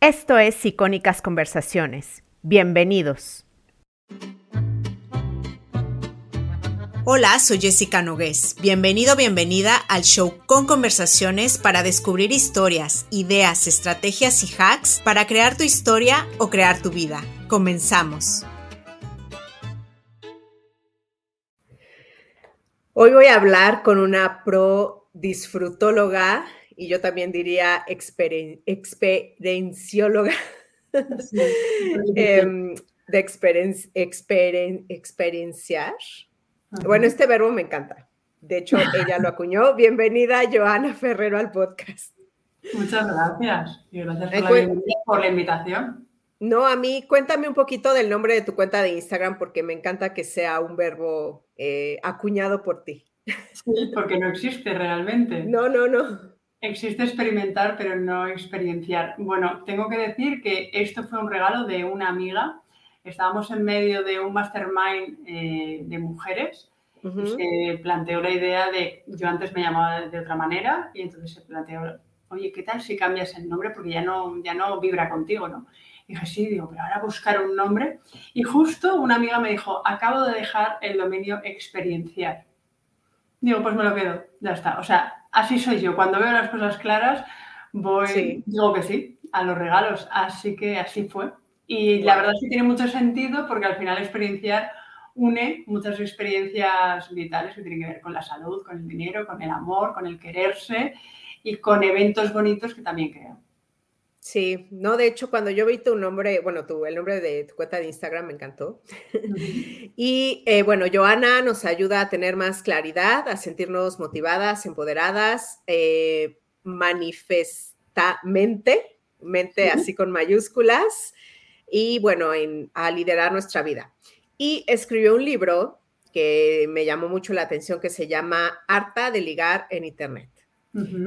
Esto es Icónicas Conversaciones. Bienvenidos. Hola, soy Jessica Nogués. Bienvenido, bienvenida al show con conversaciones para descubrir historias, ideas, estrategias y hacks para crear tu historia o crear tu vida. Comenzamos. Hoy voy a hablar con una pro disfrutóloga y yo también diría experiencióloga em, de experienciar. Bueno, este verbo me encanta. De hecho, ella lo acuñó. Bienvenida, Joana Ferrero, al podcast. Muchas gracias. Y gracias por la invitación. No, a mí cuéntame un poquito del nombre de tu cuenta de Instagram porque me encanta que sea un verbo eh, acuñado por ti. Sí, porque no existe realmente. No, no, no. Existe experimentar, pero no experienciar. Bueno, tengo que decir que esto fue un regalo de una amiga. Estábamos en medio de un mastermind eh, de mujeres. Se planteó la idea de, yo antes me llamaba de otra manera y entonces se planteó, oye, ¿qué tal si cambias el nombre? Porque ya no, ya no vibra contigo, ¿no? dije, sí, digo, pero ahora buscar un nombre. Y justo una amiga me dijo, acabo de dejar el dominio experiencial. Digo, pues me lo quedo, ya está. O sea, así soy yo. Cuando veo las cosas claras, voy, digo que sí, a los regalos. Así que así fue. Y la verdad es que tiene mucho sentido porque al final experienciar une muchas experiencias vitales que tienen que ver con la salud, con el dinero, con el amor, con el quererse y con eventos bonitos que también creo. Sí, no, de hecho, cuando yo vi tu nombre, bueno, tu, el nombre de tu cuenta de Instagram me encantó. y eh, bueno, Joana nos ayuda a tener más claridad, a sentirnos motivadas, empoderadas, eh, manifestamente, mente así con mayúsculas, y bueno, a liderar nuestra vida. Y escribió un libro que me llamó mucho la atención que se llama Harta de ligar en Internet.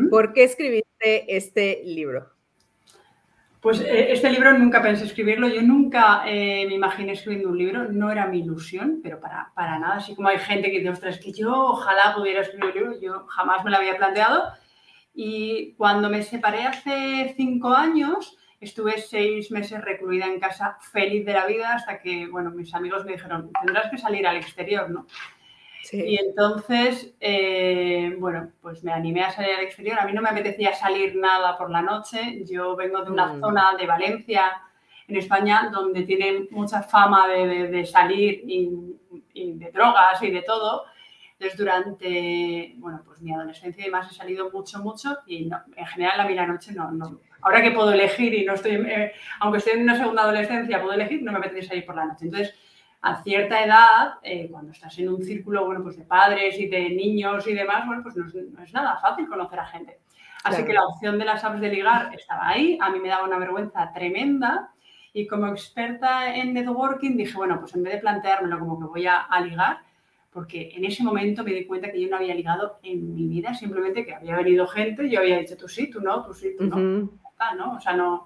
¿Por qué escribiste este libro? Pues eh, este libro nunca pensé escribirlo, yo nunca eh, me imaginé escribiendo un libro, no era mi ilusión, pero para, para nada, así como hay gente que dice, ostras, que yo ojalá pudiera escribir un libro, yo jamás me lo había planteado. Y cuando me separé hace cinco años, estuve seis meses recluida en casa, feliz de la vida, hasta que, bueno, mis amigos me dijeron, tendrás que salir al exterior, ¿no? Y entonces, eh, bueno, pues me animé a salir al exterior. A mí no me apetecía salir nada por la noche. Yo vengo de una mm. zona de Valencia, en España, donde tienen mucha fama de, salir y, de drogas y de todo. Entonces, durante, bueno, pues mi adolescencia y demás he salido mucho, mucho y en general a mí la noche no, no. Ahora que puedo elegir y no estoy, eh, aunque estoy en una segunda adolescencia, puedo elegir, no me apetece salir por la noche. Entonces, a cierta edad, eh, cuando estás en un círculo bueno, pues de padres y de niños y demás, bueno, pues no es, nada fácil conocer a gente. Así que la opción de las apps de ligar estaba ahí, a mí me daba una vergüenza tremenda y como experta en networking dije, bueno, pues en vez de planteármelo como que voy a, ligar, porque en ese momento me di cuenta que yo no había ligado en mi vida, simplemente que había venido gente, yo había dicho tú sí, tú no, tú sí, tú no, ¿no? O sea, no,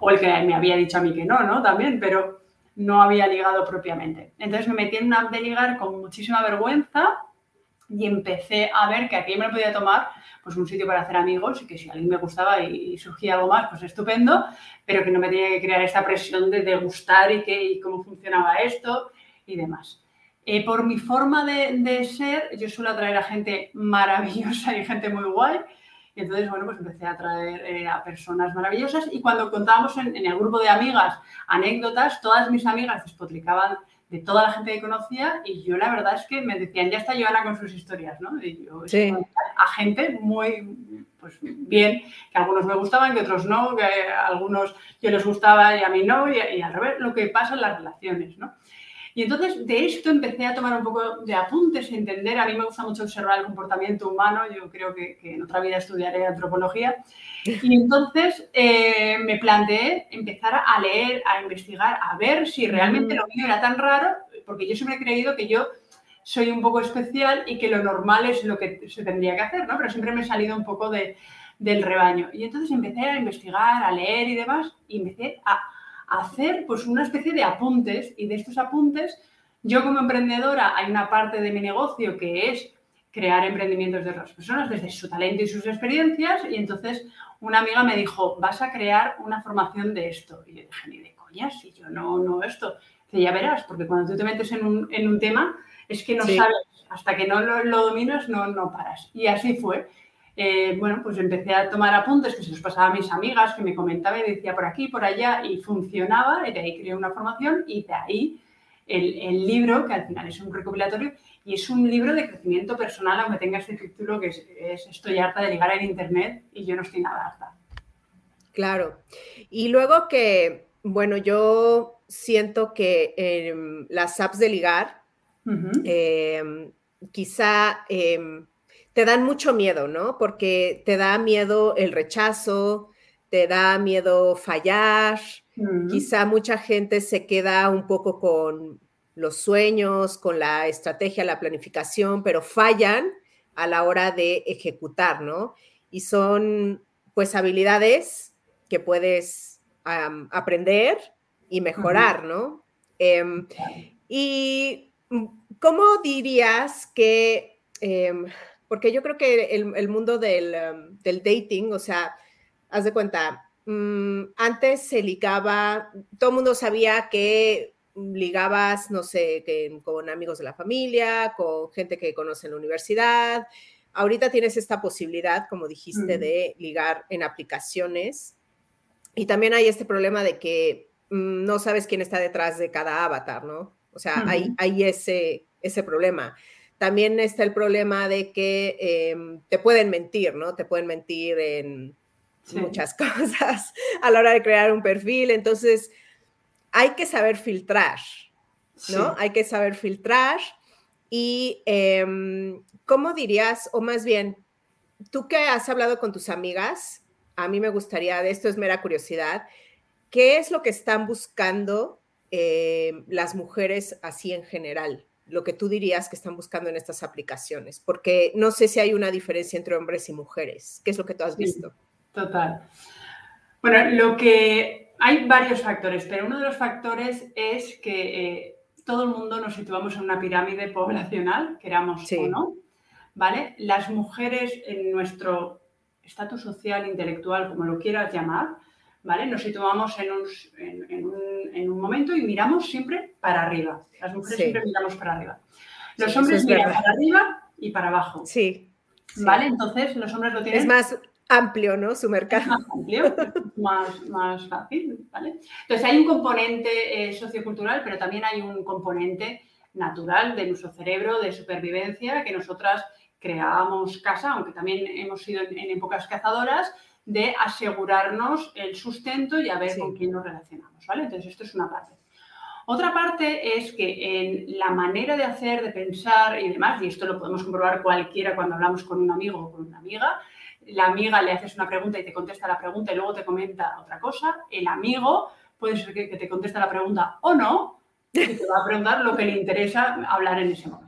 o el que me había dicho a mí que no, ¿no? También, pero no había ligado propiamente. Entonces me metí en una app de ligar con muchísima vergüenza y empecé a ver que aquí me podía tomar pues un sitio para hacer amigos y que si a alguien me gustaba y, surgía algo más, pues estupendo, pero que no me tenía que crear esta presión de degustar y, que, y cómo funcionaba esto y demás. Eh, por mi forma de, de, ser, yo suelo atraer a gente maravillosa y gente muy guay y entonces, bueno, pues empecé a traer eh, a personas maravillosas y cuando contábamos en, el grupo de amigas anécdotas, todas mis amigas despotricaban de toda la gente que conocía y yo la verdad es que me decían, ya está Joana con sus historias, ¿no? Y yo, sí. a gente muy, pues bien, que algunos me gustaban, que otros no, que a algunos yo les gustaba y a mí no, y, y al revés, lo que pasa en las relaciones, ¿no? Y entonces de esto empecé a tomar un poco de apuntes, a entender. A mí me gusta mucho observar el comportamiento humano. Yo creo que, en otra vida estudiaré antropología. Y entonces eh, me planteé empezar a leer, a investigar, a ver si realmente lo mío era tan raro, porque yo siempre he creído que yo soy un poco especial y que lo normal es lo que se tendría que hacer, ¿no? Pero siempre me he salido un poco de, del rebaño. Y entonces empecé a investigar, a leer y demás, y empecé a hacer pues una especie de apuntes y de estos apuntes yo como emprendedora hay una parte de mi negocio que es crear emprendimientos de otras personas desde su talento y sus experiencias y entonces una amiga me dijo, vas a crear una formación de esto. Y yo dije, ni de coña, si yo no, no esto. Dice, ya verás, porque cuando tú te metes en un, tema, es que no sabes, hasta que no lo, dominas, no, no paras. Y así fue. Eh, bueno, pues empecé a tomar apuntes que se los pasaba a mis amigas, que me comentaba y decía por aquí, por allá, y funcionaba, y de ahí creé una formación y de ahí el, libro, que al final es un recopilatorio, y es un libro de crecimiento personal, aunque tenga este título que es, Estoy harta de ligar en Internet y yo no estoy nada harta. Claro. Y luego que, bueno, yo siento que em, las apps de ligar, em, quizá em, te dan mucho miedo, ¿no? Porque te da miedo el rechazo, te da miedo fallar, quizá mucha gente se queda un poco con los sueños, con la estrategia, la planificación, pero fallan a la hora de ejecutar, ¿no? Y son pues habilidades que puedes aprender y mejorar, ¿no? Em, y mm, ¿cómo dirías que, em, porque yo creo que el, mundo del, del dating, o sea, haz de cuenta, mm, antes se ligaba, todo el mundo sabía que ligabas, no sé, con amigos de la familia, con gente que conoce en la universidad. Ahorita tienes esta posibilidad, como dijiste, de ligar en aplicaciones. Y también hay este problema de que mm, no sabes quién está detrás de cada avatar, ¿no? O sea, hay, ese, ese problema. También está el problema de que em, te pueden mentir, ¿no? Te pueden mentir en, muchas cosas a la hora de crear un perfil. Entonces, hay que saber filtrar, ¿no? Hay que saber filtrar. Y, em, ¿cómo dirías, o más bien, tú que has hablado con tus amigas, a mí me gustaría, de esto es mera curiosidad, ¿qué es lo que están buscando em, las mujeres así en general? Lo que tú dirías que están buscando en estas aplicaciones, porque no sé si hay una diferencia entre hombres y mujeres. ¿Qué es lo que tú has visto? Total. Bueno, lo que hay varios factores, pero uno de los factores es que eh, todo el mundo nos situamos en una pirámide poblacional, queramos o no, ¿vale? Las mujeres en nuestro estatus social, intelectual, como lo quieras llamar, ¿vale? Nos situamos en un, momento y miramos siempre para arriba. Las mujeres siempre miramos para arriba. Los hombres miran para arriba y para abajo. Sí. ¿Vale? Entonces, los hombres lo tienen. Es más, amplio, ¿no? Su mercado. Más amplio, más, fácil, ¿vale? Entonces hay un componente eh, sociocultural, pero también hay un componente natural de nuestro cerebro, de supervivencia, que nosotras creábamos casa, aunque también hemos sido en, épocas cazadoras, de asegurarnos el sustento y a ver con quién nos relacionamos, ¿vale? Entonces esto es una parte. Otra parte es que en la manera de hacer, de pensar y demás, y esto lo podemos comprobar cualquiera cuando hablamos con un amigo o con una amiga, la amiga le haces una pregunta y te contesta la pregunta y luego te comenta otra cosa, el amigo puede ser que, te conteste la pregunta o no, y te va a preguntar lo que le interesa hablar en ese momento.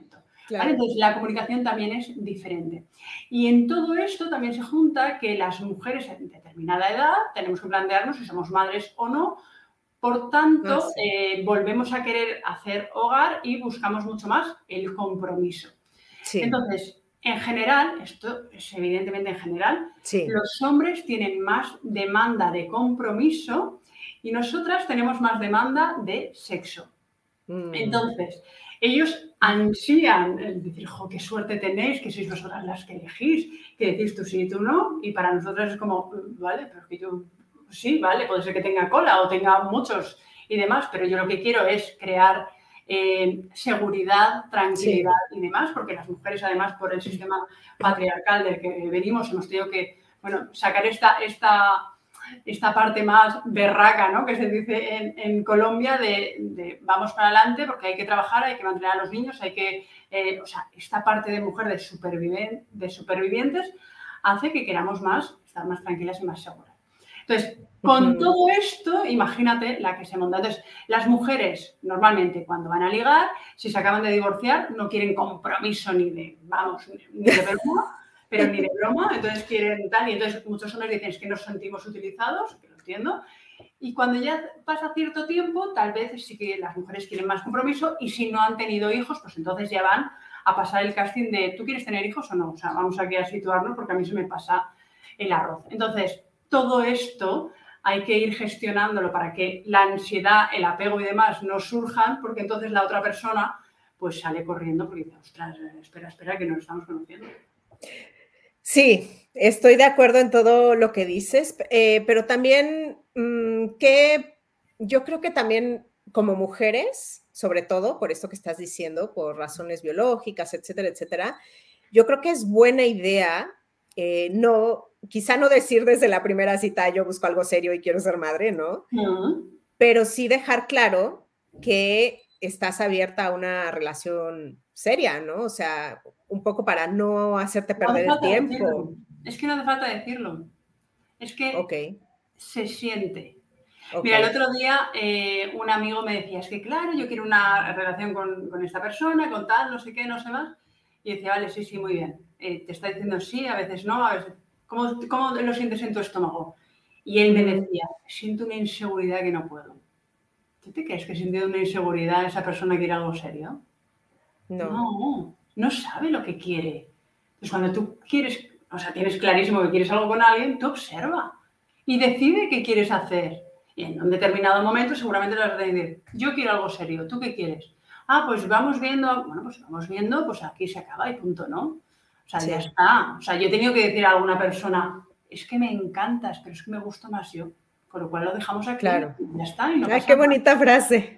Entonces, la comunicación también es diferente. Y en todo esto también se junta que las mujeres en determinada edad tenemos que plantearnos si somos madres o no. Por tanto, ah, eh, volvemos a querer hacer hogar y buscamos mucho más el compromiso. Entonces, en general, esto es evidentemente en general, los hombres tienen más demanda de compromiso y nosotras tenemos más demanda de sexo. Mm. Entonces, ellos ansían el decir, jo, qué suerte tenéis, que sois vosotras las que elegís, que decís tú sí y tú no, y para nosotras es como, vale, pero que yo, sí, vale, puede ser que tenga cola o tenga muchos y demás, pero yo lo que quiero es crear eh, seguridad, tranquilidad y demás, porque las mujeres, además, por el sistema patriarcal del que venimos, hemos tenido que bueno, sacar esta, esta, esta parte más berraca, ¿no? que se dice en, Colombia, de, vamos para adelante porque hay que trabajar, hay que mantener a los niños, hay que. Eh, o sea, esta parte de mujer de, de supervivientes hace que queramos más estar más tranquilas y más seguras. Entonces, con todo esto, imagínate la que se monta. Entonces, las mujeres normalmente cuando van a ligar, si se acaban de divorciar, no quieren compromiso ni de, vamos, ni de broma, pero ni de broma, entonces quieren tal. Y entonces muchos hombres dicen es que nos sentimos utilizados, que lo entiendo. Y cuando ya pasa cierto tiempo, tal vez sí que las mujeres quieren más compromiso y si no han tenido hijos, pues entonces ya van a pasar el casting de ¿tú quieres tener hijos o no? O sea, vamos aquí a situarnos porque a mí se me pasa el arroz. Entonces, todo esto hay que ir gestionándolo para que la ansiedad, el apego y demás no surjan, porque entonces la otra persona pues sale corriendo porque dice, ostras, espera, espera, que nos estamos conociendo. Sí, estoy de acuerdo en todo lo que dices, eh, pero también mm, que yo creo que también como mujeres, sobre todo por esto que estás diciendo, por razones biológicas, etcétera, etcétera, yo creo que es buena idea eh, no, quizá no decir desde la primera cita yo busco algo serio y quiero ser madre, ¿no? Pero sí dejar claro que estás abierta a una relación seria, ¿no? O sea, un poco para no hacerte perder el tiempo. Es que no hace falta decirlo. Es que se siente. Mira, el otro día eh, un amigo me decía, es que claro, yo quiero una relación con, con, esta persona, con tal, no sé qué, no sé más. Y decía, vale, sí, sí, muy bien. Eh, te está diciendo sí, a veces no, a veces... ¿Cómo, ¿Cómo lo sientes en tu estómago? Y él me decía, siento una inseguridad que no puedo. ¿Tú te crees que sintiendo una inseguridad esa persona quiere algo serio? No. No, no sabe lo que quiere. Pues cuando tú quieres, o sea, tienes clarísimo que quieres algo con alguien, tú observa y decide qué quieres hacer. Y en un determinado momento seguramente le vas a decir, yo quiero algo serio, ¿tú qué quieres? Ah, pues vamos viendo, bueno, pues vamos viendo, pues aquí se acaba y punto, ¿no? O sea, ya está. O sea, yo he tenido que decir a alguna persona, es que me encantas, pero es que me gusta más yo. Con lo cual lo dejamos aquí. Claro. Y ya está. Ay, qué bonita frase.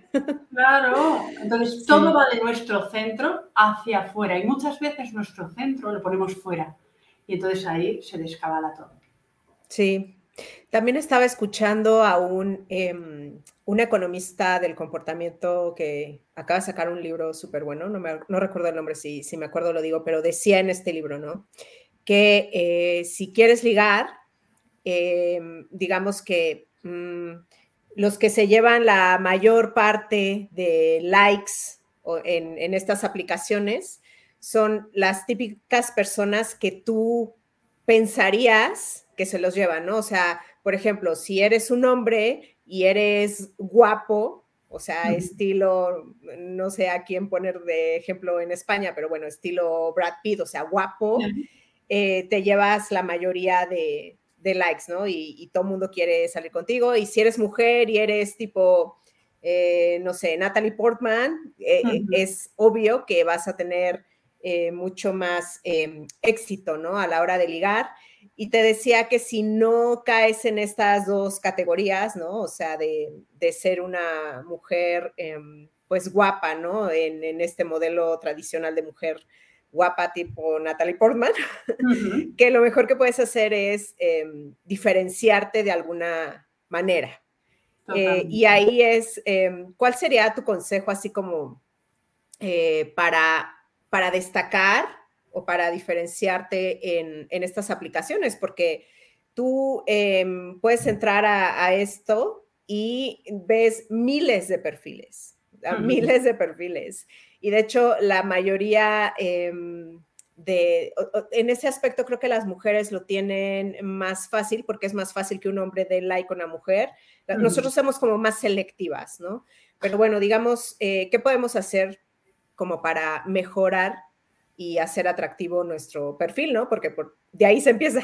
Claro. Entonces, todo va de nuestro centro hacia afuera. Y muchas veces nuestro centro lo ponemos fuera. Y entonces ahí se descabala todo. Sí, también estaba escuchando a un, em, un economista del comportamiento que acaba de sacar un libro súper bueno, no, no recuerdo el nombre, si, si me acuerdo lo digo, pero decía en este libro, ¿no? Que eh, si quieres ligar, em, digamos que mm, los que se llevan la mayor parte de likes en, en estas aplicaciones son las típicas personas que tú pensarías que se los llevan, ¿no? O sea, por ejemplo, si eres un hombre y eres guapo, o sea, estilo, no sé a quién poner de ejemplo en España, pero bueno, estilo Brad Pitt, o sea, guapo, eh, te llevas la mayoría de, likes, ¿no? Y, todo el mundo quiere salir contigo. Y si eres mujer y eres tipo, eh, no sé, Natalie Portman, eh, es obvio que vas a tener mucho más em, éxito, ¿no? A la hora de ligar. Y te decía que si no caes en estas dos categorías, ¿no? O sea, de, ser una mujer, em, pues guapa, ¿no? En, este modelo tradicional de mujer guapa tipo Natalie Portman, que lo mejor que puedes hacer es em, diferenciarte de alguna manera. Eh, y ahí es, em, ¿cuál sería tu consejo así como eh, para, para destacar o para diferenciarte en, estas aplicaciones, porque tú em, puedes entrar a, esto y ves miles de perfiles, miles de perfiles. Y de hecho, la mayoría em, de, en ese aspecto creo que las mujeres lo tienen más fácil porque es más fácil que un hombre dé like a una mujer. Nosotros somos como más selectivas, ¿no? Pero bueno, digamos, eh, ¿qué podemos hacer como para mejorar y hacer atractivo nuestro perfil, ¿no? Porque de ahí se empieza.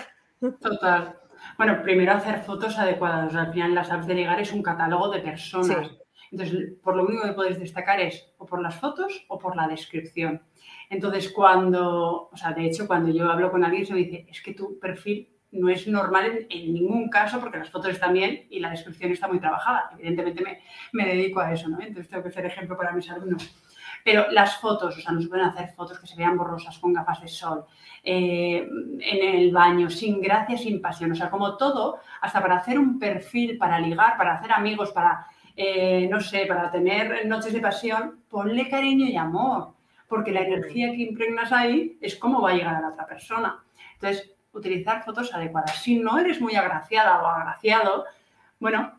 Total. Bueno, primero hacer fotos adecuadas. Al final las apps de ligar es un catálogo de personas. Entonces, por lo único que puedes destacar es o por las fotos o por la descripción. Entonces, cuando, o sea, de hecho, cuando yo hablo con alguien, se me dice, es que tu perfil no es normal en, ningún caso porque las fotos están bien y la descripción está muy trabajada. Evidentemente me, dedico a eso, ¿no? Entonces tengo que ser ejemplo para mis alumnos. Pero las fotos, o sea, no se pueden hacer fotos que se vean borrosas con gafas de sol, eh, en el baño, sin gracia, sin pasión. O sea, como todo, hasta para hacer un perfil, para ligar, para hacer amigos, para, eh, no sé, para tener noches de pasión, ponle cariño y amor. Porque la energía que impregnas ahí es cómo va a llegar a la otra persona. Entonces, utilizar fotos adecuadas. Si no eres muy agraciada o agraciado, bueno,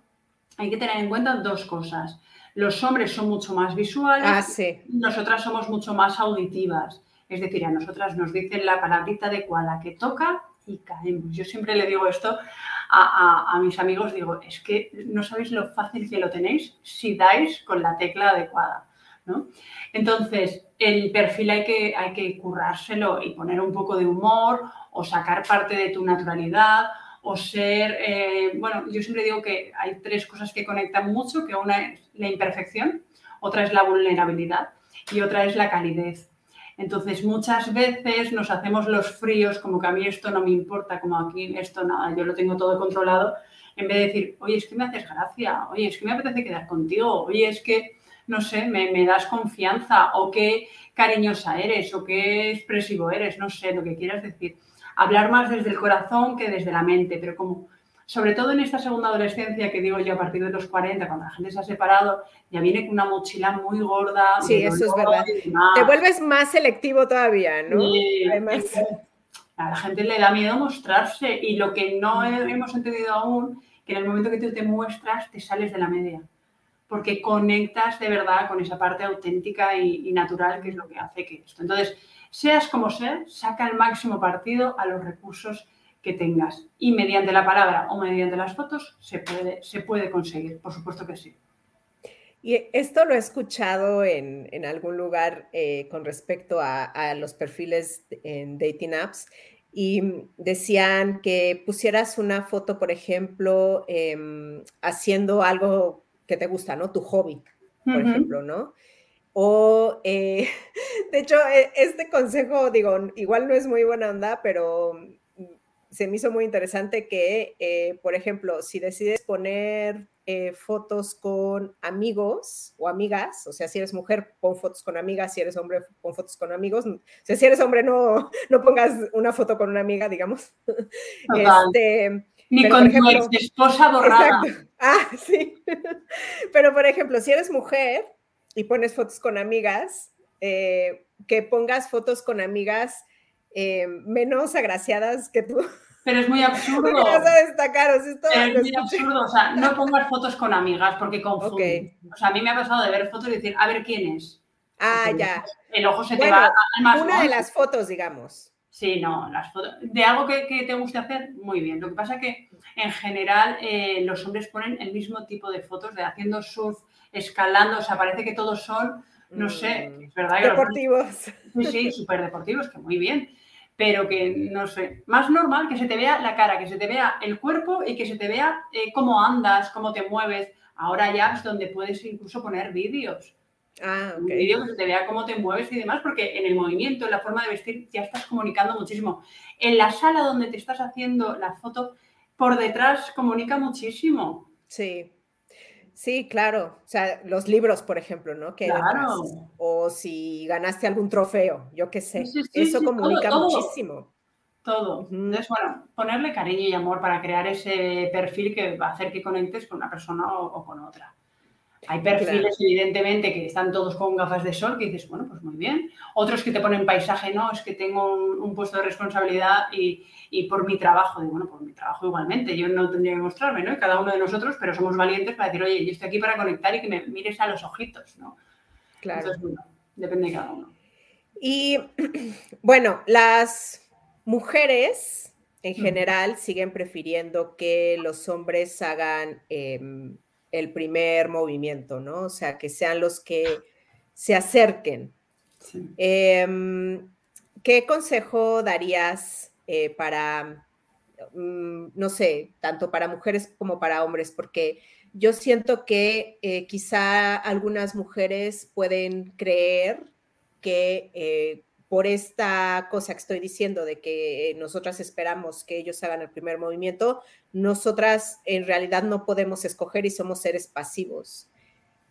hay que tener en cuenta dos cosas. Los hombres son mucho más visuales, ah, nosotras somos mucho más auditivas. Es decir, a nosotras nos dicen la palabrita adecuada que toca y caemos. Yo siempre le digo esto a, mis amigos, digo, es que no sabéis lo fácil que lo tenéis si dais con la tecla adecuada. Entonces, el perfil hay que, hay que currárselo y poner un poco de humor o sacar parte de tu naturalidad o ser, eh, bueno, yo siempre digo que hay tres cosas que conectan mucho, que una es la imperfección, otra es la vulnerabilidad y otra es la calidez. Entonces, muchas veces nos hacemos los fríos, como que a mí esto no me importa, como aquí esto nada, yo lo tengo todo controlado, en vez de decir, oye, es que me haces gracia, oye, es que me apetece quedar contigo, oye, es que, no sé, me, me das confianza, o qué cariñosa eres, o qué expresivo eres, no sé, lo que quieras decir. Hablar más desde el corazón que desde la mente, pero como sobre todo en esta segunda adolescencia que digo yo a partir de los 40, cuando la gente se ha separado, ya viene con una mochila muy gorda. Sí, eso es verdad. Te vuelves más selectivo todavía, ¿no? Además. A la gente le da miedo mostrarse y lo que no hemos entendido aún, que en el momento que tú te muestras, te sales de la media. Porque conectas de verdad con esa parte auténtica y, y natural que es lo que hace que esto. Entonces, Seas como seas, saca el máximo partido a los recursos que tengas. Y mediante la palabra o mediante las fotos se puede, se puede conseguir, por supuesto que sí. Y esto lo he escuchado en, algún lugar eh, con respecto a, los perfiles en dating apps y decían que pusieras una foto, por ejemplo, em, haciendo algo que te gusta, ¿no? Tu hobby, por ejemplo, ¿no? O, eh, de hecho, e, este consejo, digo, igual no es muy buena onda, pero se me hizo muy interesante que, eh, por ejemplo, si decides poner eh, fotos con amigos o amigas, o sea, si eres mujer, pon fotos con amigas, si eres hombre, pon fotos con amigos. O sea, si eres hombre, no, no pongas una foto con una amiga, digamos. Este, Ni con tu ex esposa borrada. Ah, sí. pero, por ejemplo, si eres mujer, y pones fotos con amigas, eh, que pongas fotos con amigas eh, menos agraciadas que tú. Pero es muy absurdo. vas a destacar, es muy absurdo. O sea, no pongas fotos con amigas porque confunden. O sea, a mí me ha pasado de ver fotos y decir, a ver quién es. Ah, ya. El ojo se te va al más. Una de las fotos, digamos. Sí, no, las fotos. De algo que, te guste hacer, muy bien. Lo que pasa es que en general eh, los hombres ponen el mismo tipo de fotos de haciendo surf, escalando, o sea, parece que todos son, no sé, mm, es verdad. Deportivos. sí, sí, súper deportivos, que muy bien, pero que, no sé, más normal que se te vea la cara, que se te vea el cuerpo y que se te vea eh, cómo andas, cómo te mueves. Ahora ya es donde puedes incluso poner vídeos. Ah, Un vídeo que se te vea cómo te mueves y demás, porque en el movimiento, en la forma de vestir, ya estás comunicando muchísimo. En la sala donde te estás haciendo la foto, por detrás comunica muchísimo. Sí. Sí, claro. O sea, los libros, por ejemplo, ¿no? Que claro. O si ganaste algún trofeo, yo qué sé. Eso comunica muchísimo. Todo. Entonces, bueno, ponerle cariño y amor para crear ese perfil que va a hacer que conectes con una persona o con otra. Hay perfiles, evidentemente, que están todos con gafas de sol, que dices, bueno, pues muy bien. Otros que te ponen paisaje, no, es que tengo un, puesto de responsabilidad y, por mi trabajo, digo, bueno, por mi trabajo igualmente, yo no tendría que mostrarme, ¿no? Y cada uno de nosotros, pero somos valientes para decir, oye, yo estoy aquí para conectar y que me mires a los ojitos, ¿no? Claro. Entonces, bueno, depende de cada uno. Y bueno, las mujeres en general siguen prefiriendo que los hombres hagan em, el primer movimiento, ¿no? O sea, que sean los que se acerquen. Em, ¿Qué consejo darías eh, para, mm, no sé, tanto para mujeres como para hombres? Porque yo siento que eh, quizá algunas mujeres pueden creer que eh, por esta cosa que estoy diciendo de que nosotras esperamos que ellos hagan el primer movimiento, nosotras en realidad no podemos escoger y somos seres pasivos.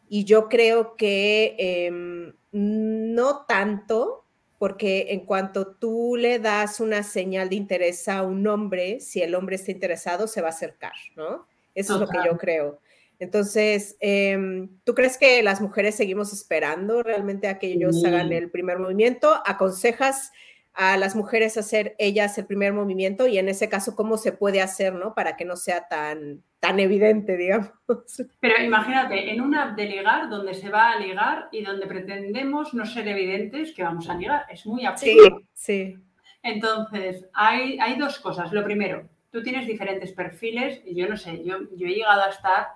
Y yo creo que em, no tanto, porque en cuanto tú le das una señal de interés a un hombre, si el hombre está interesado, se va a acercar, ¿no? Eso es lo que yo creo. Entonces, em, ¿tú crees que las mujeres seguimos esperando realmente a que ellos hagan el primer movimiento? ¿Aconsejas a las mujeres hacer ellas el primer movimiento? Y en ese caso, ¿cómo se puede hacer, no? Para que no sea tan, tan evidente, digamos. Pero imagínate, en una app de ligar donde se va a ligar y donde pretendemos no ser evidentes que vamos a ligar. Es muy absurdo. Sí, sí. Entonces, hay, hay dos cosas. Lo primero, tú tienes diferentes perfiles y yo no sé, yo, yo he llegado a estar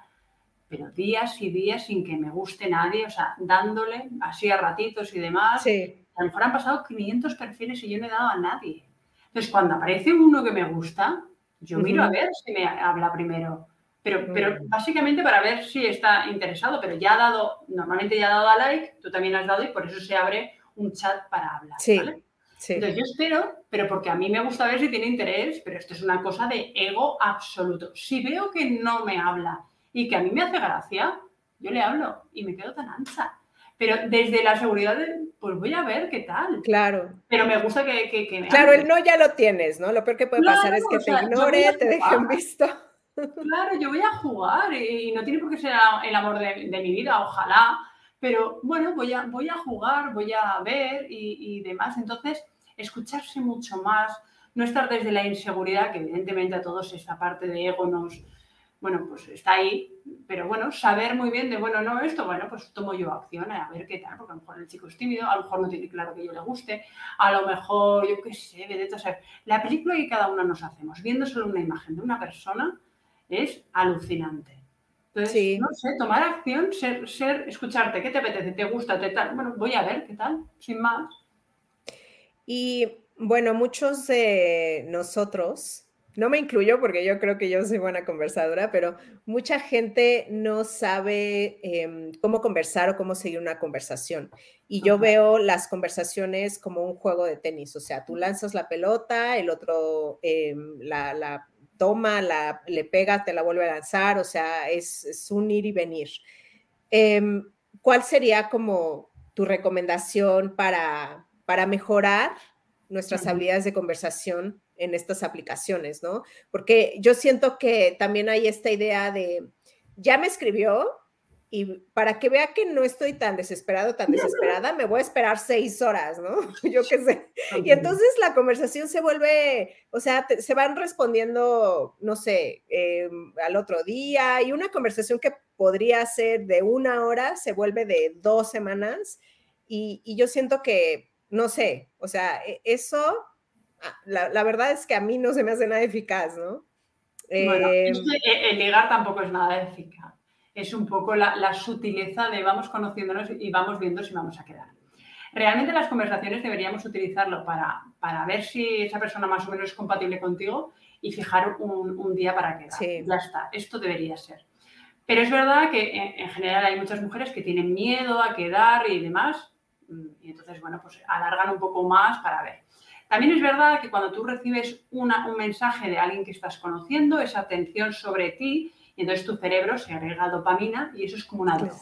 pero días y días sin que me guste nadie, o sea, dándole así a ratitos y demás. Sí. A lo mejor han pasado 500 perfiles y yo no he dado a nadie. Entonces, cuando aparece uno que me gusta, Yo miro a ver si me habla primero. Pero, pero básicamente para ver si está interesado, pero ya ha dado, normalmente ya ha dado a like, tú también has dado y por eso se abre un chat para hablar. Sí, Entonces yo espero, pero porque a mí me gusta ver si tiene interés, pero esto es una cosa de ego absoluto. Si veo que no me habla y que a mí me hace gracia, yo le hablo y me quedo tan ancha. Pero desde la seguridad, de, pues voy a ver qué tal. Claro. Pero me gusta que, que, me Claro, el no ya lo tienes, ¿no? Lo peor que puede pasar es que te ignore, te dejen visto. Claro, yo voy a jugar y, no tiene por qué ser el amor de, mi vida, ojalá. Pero bueno, voy a, voy a jugar, voy a ver y, y demás. Entonces, escucharse mucho más, no estar desde la inseguridad, que evidentemente a todos esta parte de ego nos, bueno, pues está ahí, pero bueno, saber muy bien de, bueno, no esto, bueno, pues tomo yo acción a ver qué tal, porque a lo mejor el chico es tímido, a lo mejor no tiene claro que yo le guste, a lo mejor, yo qué sé, de o sea, la película que cada uno nos hacemos, viendo solo una imagen de una persona, es alucinante. Entonces, no sé, tomar acción, ser, ser, escucharte, ¿qué te apetece? ¿Te gusta? Te tal? Bueno, voy a ver qué tal, sin más. Y bueno, muchos de nosotros no me incluyo porque yo creo que yo soy buena conversadora, pero mucha gente no sabe em, cómo conversar o cómo seguir una conversación. Y yo veo las conversaciones como un juego de tenis, o sea, tú lanzas la pelota, el otro em, la, toma, la, le pega, te la vuelve a lanzar, o sea, es, un ir y venir. Em, ¿Cuál sería como tu recomendación para, para mejorar nuestras habilidades de conversación en estas aplicaciones, ¿no? Porque yo siento que también hay esta idea de, ya me escribió y para que vea que no estoy tan desesperado, tan desesperada, me voy a esperar seis horas, ¿no? Yo qué sé. Y entonces la conversación se vuelve, o sea, se van respondiendo, no sé, em, al otro día y una conversación que podría ser de una hora se vuelve de dos semanas y, y yo siento que, no sé, o sea, e, eso La, verdad es que a mí no se me hace nada eficaz, ¿no? Bueno, em, el ligar tampoco es nada eficaz. Es un poco la, sutileza de vamos conociéndonos y vamos viendo si vamos a quedar. Realmente las conversaciones deberíamos utilizarlo para, para ver si esa persona más o menos es compatible contigo y fijar un, día para quedar. Ya está, esto debería ser. Pero es verdad que en, en, general hay muchas mujeres que tienen miedo a quedar y demás, mm, y entonces, bueno, pues alargan un poco más para ver. También es verdad que cuando tú recibes un mensaje de alguien que estás conociendo, esa atención sobre ti, y entonces tu cerebro se agrega dopamina y eso es como una droga.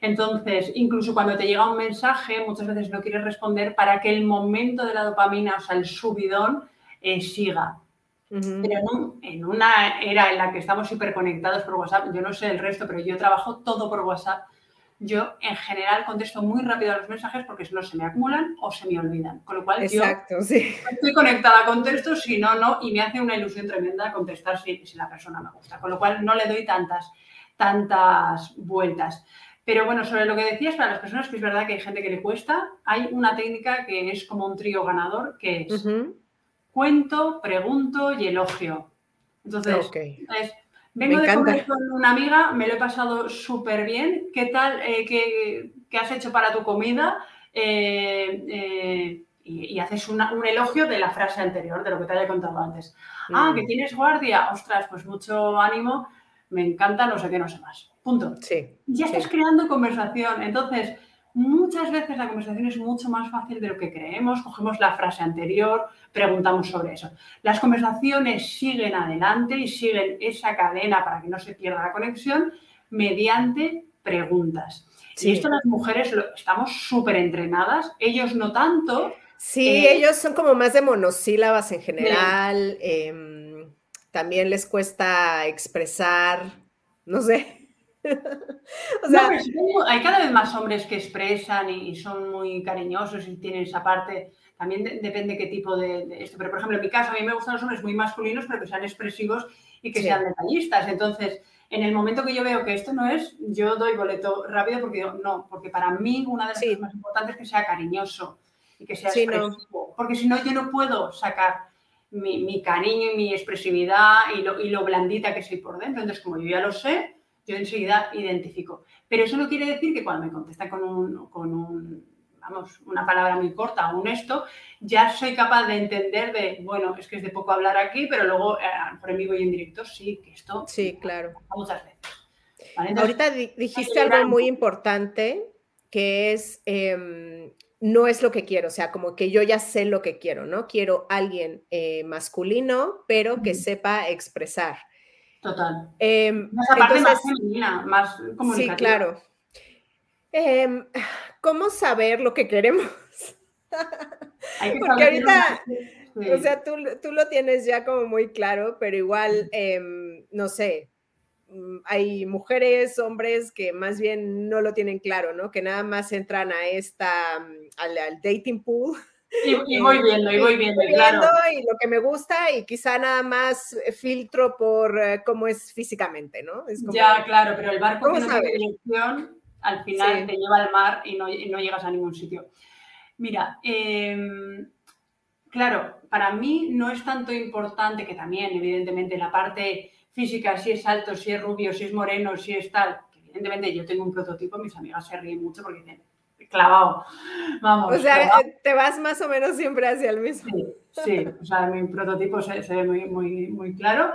Entonces, incluso cuando te llega un mensaje, muchas veces no quieres responder para que el momento de la dopamina, o sea, el subidón, eh, siga. Pero en, una era en la que estamos hiperconectados por WhatsApp, yo no sé el resto, pero yo trabajo todo por WhatsApp yo en general contesto muy rápido a los mensajes porque si no se me acumulan o se me olvidan. Con lo cual yo estoy conectada con textos, si no, no, y me hace una ilusión tremenda contestar si, si, la persona me gusta. Con lo cual no le doy tantas, tantas vueltas. Pero bueno, sobre lo que decías, para las personas que es verdad que hay gente que le cuesta, hay una técnica que es como un trío ganador, que es cuento, pregunto y elogio. Entonces, es Vengo de comer con una amiga, me lo he pasado súper bien. ¿Qué tal? Eh, qué, has hecho para tu comida? Eh, eh, y, haces un elogio de la frase anterior, de lo que te haya contado antes. Ah, que mm. tienes guardia. Ostras, pues mucho ánimo. Me encanta, no sé qué, no sé más. Punto. Sí. Ya estás creando conversación. Entonces, Muchas veces la conversación es mucho más fácil de lo que creemos, cogemos la frase anterior, preguntamos sobre eso. Las conversaciones siguen adelante y siguen esa cadena para que no se pierda la conexión mediante preguntas. Y esto las mujeres lo, estamos súper entrenadas, ellos no tanto. Sí, eh, ellos son como más de monosílabas en general, em, también les cuesta expresar, no sé, o sea, hay cada vez más hombres que expresan y, son muy cariñosos y tienen esa parte. También depende qué tipo de, esto. Pero, por ejemplo, en mi caso, a mí me gustan los hombres muy masculinos, pero que sean expresivos y que sean detallistas. Entonces, en el momento que yo veo que esto no es, yo doy boleto rápido porque no, porque para mí una de las cosas más importantes es que sea cariñoso y que sea expresivo. Porque si no, yo no puedo sacar mi, cariño y mi expresividad y lo, y lo blandita que soy por dentro. Entonces, como yo ya lo sé, yo enseguida identifico. Pero eso no quiere decir que cuando me contestan con un, con un vamos, una palabra muy corta o un esto, ya soy capaz de entender de, bueno, es que es de poco hablar aquí, pero luego eh, por en vivo y en directo sí, que esto... Sí, claro. Muchas veces. Ahorita dijiste algo muy importante, que es, em, no es lo que quiero, o sea, como que yo ya sé lo que quiero, ¿no? Quiero alguien eh, masculino, pero que sepa expresar. Total. Em, Esa parte más femenina, más comunicativa. Sí, claro. Em, ¿Cómo saber lo que queremos? Porque ahorita, o sea, tú, tú, lo tienes ya como muy claro, pero igual, no sé, Mm, hay mujeres, hombres que más bien no lo tienen claro, ¿no? Que nada más entran a esta, mm, al, dating pool. Y, voy viendo, y voy viendo, claro. Y lo que me gusta, y quizá nada más filtro por eh, cómo es físicamente, ¿no? ya, claro, pero el barco que no tiene dirección, al final te lleva al mar y no, no, llegas a ningún sitio. Mira, em, claro, para mí no es tanto importante que también, evidentemente, la parte física, si es alto, si es rubio, si es moreno, si es tal. Evidentemente yo tengo un prototipo, mis amigas se ríen mucho porque dicen, clavado, vamos. O sea, te vas más o menos siempre hacia el mismo. Sí, o sea, mi prototipo se, ve muy, muy, muy claro.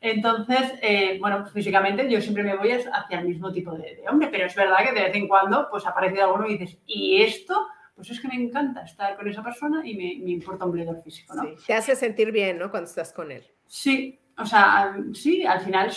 Entonces, eh, bueno, físicamente yo siempre me voy hacia el mismo tipo de, hombre, pero es verdad que de vez en cuando pues aparece alguno y dices, ¿y esto? Pues es que me encanta estar con esa persona y me, me importa un bledo físico, ¿no? Sí, te hace sentir bien, ¿no? Cuando estás con él. Sí, o sea, sí, al final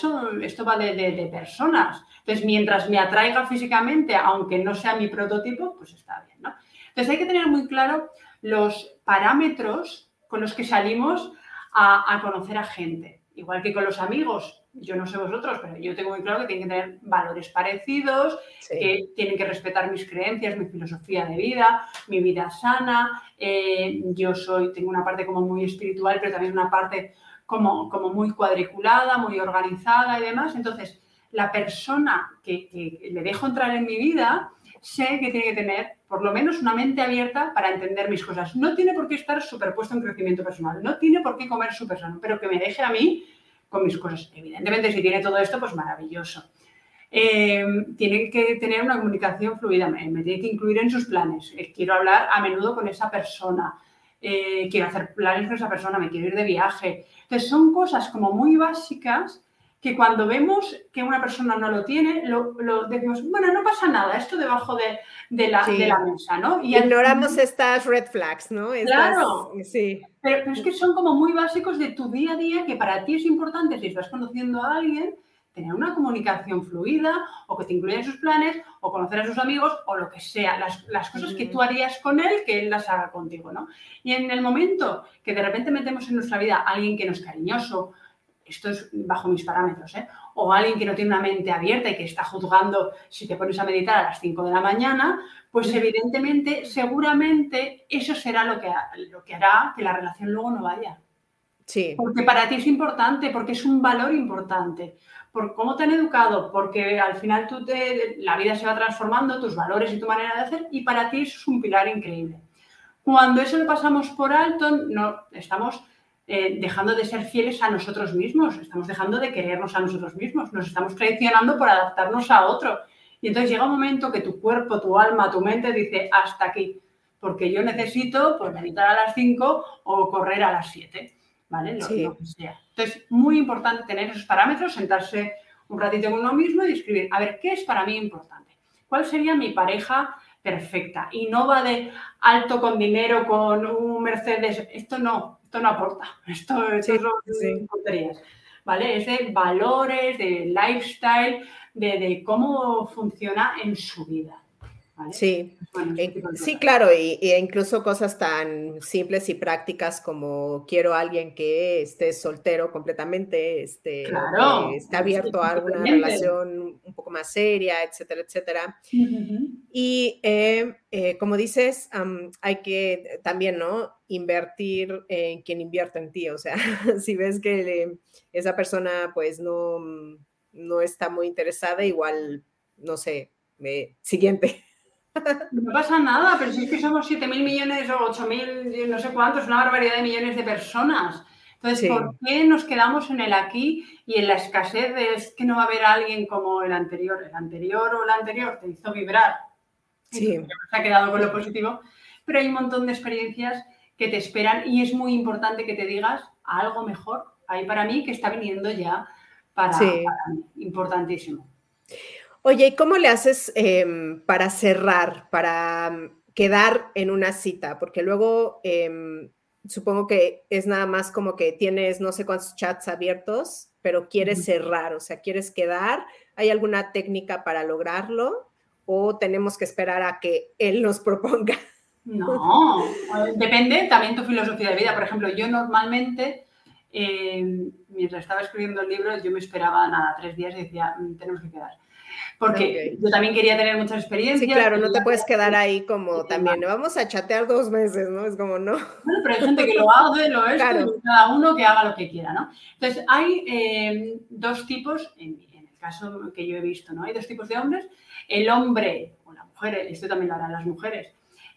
esto va de, personas. Entonces, mientras me atraiga físicamente, aunque no sea mi prototipo, pues está bien, ¿no? Entonces, hay que tener muy claro los parámetros con los que salimos a, conocer a gente. Igual que con los amigos, yo no sé vosotros, pero yo tengo muy claro que tienen que tener valores parecidos, que tienen que respetar mis creencias, mi filosofía de vida, mi vida sana. Eh, yo soy, tengo una parte como muy espiritual, pero también una parte como, como muy cuadriculada, muy organizada y demás. Entonces, la persona que, le dejo entrar en mi vida, sé que tiene que tener por lo menos una mente abierta para entender mis cosas. No tiene por qué estar superpuesto en crecimiento personal, no tiene por qué comer súper sano, pero que me deje a mí con mis cosas. Evidentemente, si tiene todo esto, pues maravilloso. Eh, tiene que tener una comunicación fluida, me, me, tiene que incluir en sus planes. Eh, quiero hablar a menudo con esa persona. Eh, quiero hacer planes con esa persona, me quiero ir de viaje. Entonces, son cosas como muy básicas que cuando vemos que una persona no lo tiene, lo, decimos, bueno, no pasa nada, esto debajo de, la, mesa, ¿no? Y ignoramos estas red flags, ¿no? claro. Sí. pero, es que son como muy básicos de tu día a día que para ti es importante si estás conociendo a alguien tener una comunicación fluida o que te incluya en sus planes o conocer a sus amigos o lo que sea, las, cosas que tú harías con él, que él las haga contigo, ¿no? Y en el momento que de repente metemos en nuestra vida a alguien que no es cariñoso, esto es bajo mis parámetros, ¿eh? o alguien que no tiene una mente abierta y que está juzgando si te pones a meditar a las 5 de la mañana, pues evidentemente, seguramente eso será lo que, lo que hará que la relación luego no vaya. Sí. Porque para ti es importante, porque es un valor importante por cómo te han educado, porque al final tú la vida se va transformando, tus valores y tu manera de hacer, y para ti es un pilar increíble. Cuando eso lo pasamos por alto, no, estamos eh, dejando de ser fieles a nosotros mismos, estamos dejando de querernos a nosotros mismos, nos estamos traicionando por adaptarnos a otro. Y entonces llega un momento que tu cuerpo, tu alma, tu mente dice, hasta aquí, porque yo necesito pues, meditar a las 5 o correr a las 7. ¿Vale? Lo, que sea. Entonces, muy importante tener esos parámetros, sentarse un ratito con uno mismo y escribir, a ver, ¿qué es para mí importante? ¿Cuál sería mi pareja perfecta? Y no va de alto con dinero, con un Mercedes, esto no, esto no aporta, esto, es tonterías, ¿vale? Es de valores, de lifestyle, de cómo funciona en su vida. Sí, sí, claro, y, incluso cosas tan simples y prácticas como quiero a alguien que esté soltero completamente, este, esté abierto a alguna relación un poco más seria, etcétera, etcétera. Y eh, eh, como dices, hay que también, ¿no? Invertir en quien invierte en ti, o sea, si ves que esa persona pues no, no está muy interesada, igual, no sé, eh, siguiente. No pasa nada, pero si es que somos 7.000 millones o 8.000, no sé cuántos, una barbaridad de millones de personas. Entonces, ¿por qué nos quedamos en el aquí y en la escasez de que no va a haber alguien como el anterior? El anterior o el anterior te hizo vibrar Sí. Se ha quedado con lo positivo, pero hay un montón de experiencias que te esperan y es muy importante que te digas algo mejor. Ahí para mí que está viniendo ya para, Sí. para mí. Importantísimo. Oye, ¿y cómo le haces em, para cerrar, para mm, quedar en una cita? Porque luego em, supongo que es nada más como que tienes no sé cuántos chats abiertos, pero quieres cerrar, o sea, quieres quedar. ¿Hay alguna técnica para lograrlo? ¿O tenemos que esperar a que él nos proponga? No, eh, depende también tu filosofía de vida. Por ejemplo, yo normalmente, eh, mientras estaba escribiendo el libro, yo me esperaba nada, tres días y decía, "Mm, tenemos que quedar. Porque yo también quería tener muchas experiencias. Sí, claro, no te puedes quedar ahí como también, vamos a chatear dos meses, ¿no? Es como, no. Bueno, pero hay gente que lo hace, lo Claro. y cada uno que haga lo que quiera, ¿no? Entonces, hay eh, dos tipos, en, en el caso que yo he visto, ¿no? Hay dos tipos de hombres. El hombre, o la mujer, esto también lo harán las mujeres,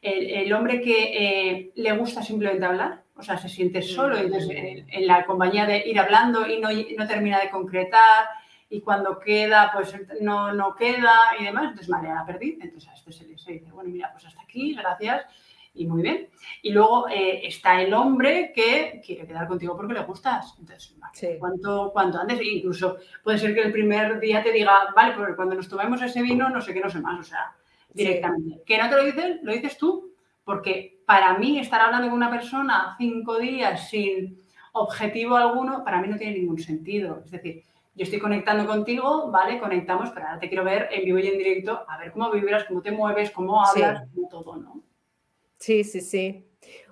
el, el hombre que eh, le gusta simplemente hablar, o sea, se siente solo, entonces en, en la compañía de ir hablando y no, no termina de concretar, y cuando queda, pues no, no queda y demás, entonces vale, a la perdí, entonces a este se le se dice, bueno, mira, pues hasta aquí, gracias, y muy bien. Y luego eh, está el hombre que quiere quedar contigo porque le gustas. Entonces, vale, Sí. cuanto, cuanto antes, incluso puede ser que el primer día te diga, vale, pues cuando nos tomemos ese vino, no sé qué, no sé más, o sea, Sí. directamente. Que no te lo dices, lo dices tú, porque para mí estar hablando con una persona cinco días sin objetivo alguno, para mí no tiene ningún sentido. Es decir, yo estoy conectando contigo, ¿vale? Conectamos, pero ahora te quiero ver en vivo y en directo, a ver cómo vibras, cómo te mueves, cómo Sí. hablas, cómo todo, ¿no? Sí, sí, sí.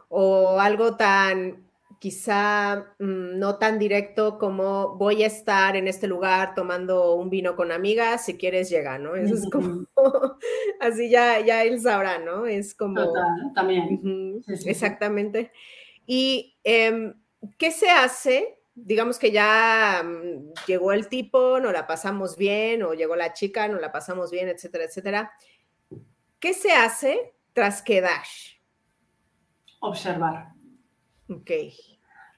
O algo tan, quizá mm, no tan directo como voy a estar en este lugar tomando un vino con amigas, si quieres llega, ¿no? Eso es como, así ya, ya él sabrá, ¿no? Es como... Total, también. Sí, sí, sí. exactamente. ¿Y em, qué se hace? Digamos que ya mm, llegó el tipo, nos la pasamos bien, o llegó la chica, nos la pasamos bien, etcétera, etcétera. ¿Qué se hace tras quedar? Observar. Ok.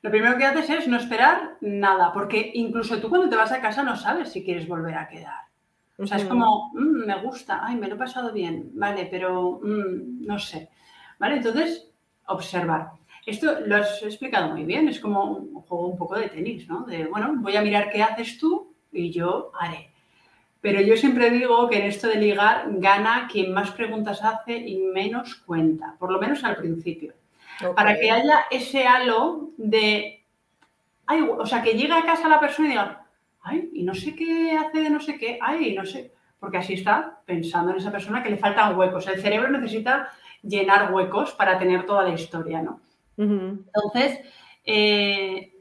Lo primero que haces es no esperar nada, porque incluso tú cuando te vas a casa no sabes si quieres volver a quedar. O sea, es como, "Mm, me gusta, ay, me lo he pasado bien, vale, pero mm, no sé. ¿Vale? Entonces, observar. Esto lo has explicado muy bien, es como un juego un poco de tenis, ¿no? De, bueno, voy a mirar qué haces tú y yo haré. Pero yo siempre digo que en esto de ligar gana quien más preguntas hace y menos cuenta, por lo menos al principio para que haya ese halo de, ay, o sea, que llegue a casa la persona y diga, ay, y no sé qué hace de no sé qué, ay, no sé, porque así está pensando en esa persona que le faltan huecos. El cerebro necesita llenar huecos para tener toda la historia, ¿no? Entonces, eh,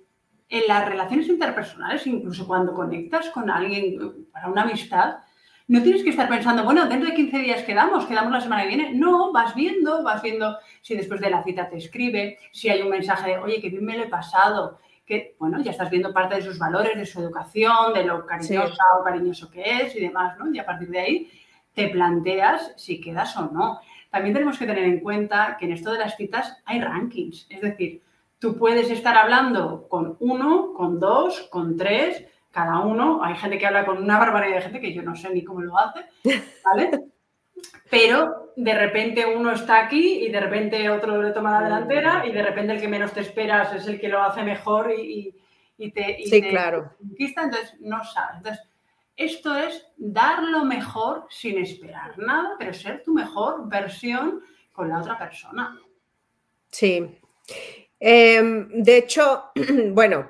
en las relaciones interpersonales, incluso cuando conectas con alguien para una amistad, no tienes que estar pensando, bueno, dentro de 15 días quedamos, quedamos la semana que viene. No, vas viendo, vas viendo si después de la cita te escribe, si hay un mensaje de, oye, que bien me lo he pasado, que, bueno, ya estás viendo parte de sus valores, de su educación, de lo cariñosa o cariñoso que es y demás, ¿no? Y a partir de ahí te planteas si quedas o no. También tenemos que tener en cuenta que en esto de las citas hay rankings, es decir, tú puedes estar hablando con uno, con dos, con tres, cada uno. Hay gente que habla con una barbaridad de gente que yo no sé ni cómo lo hace, ¿vale? Pero de repente uno está aquí y de repente otro le toma la delantera y de repente el que menos te esperas es el que lo hace mejor y, y- y te, y Sí, te claro. conquista, entonces no sabes. Entonces, esto es dar lo mejor sin esperar nada, pero ser tu mejor versión con la otra persona. Sí. Em, de hecho, bueno,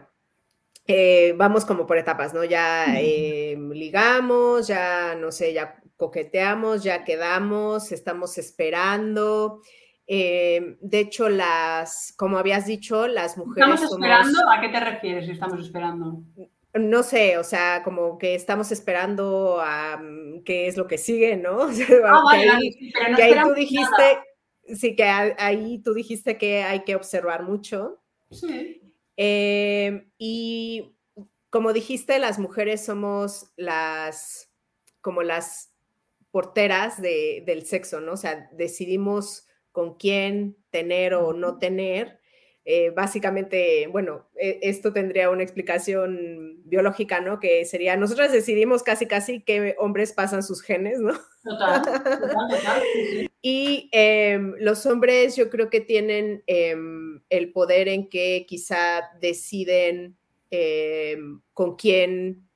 eh, vamos como por etapas, ¿no? Ya em, ligamos, ya, no sé, ya coqueteamos, ya quedamos, estamos esperando. Em, de hecho, las, como habías dicho, las mujeres ¿Estamos somos, esperando? ¿A qué te refieres si estamos esperando? No sé, o sea, como que estamos esperando a mm, qué es lo que sigue, ¿no? Ah, que vale, ahí- no que ahí tú dijiste, nada. sí, que a- ahí tú dijiste que hay que observar mucho. Sí, Eh, y como dijiste, las mujeres somos las, como las porteras de- del sexo, ¿no? O sea, decidimos con quién tener o no tener. Eh, básicamente, bueno, e, esto tendría una explicación biológica, ¿no? Que sería, nosotros decidimos casi, casi qué hombres pasan sus genes, ¿no? Total, total, total. y em, los hombres yo creo que tienen em, el poder en que quizá deciden em, con quién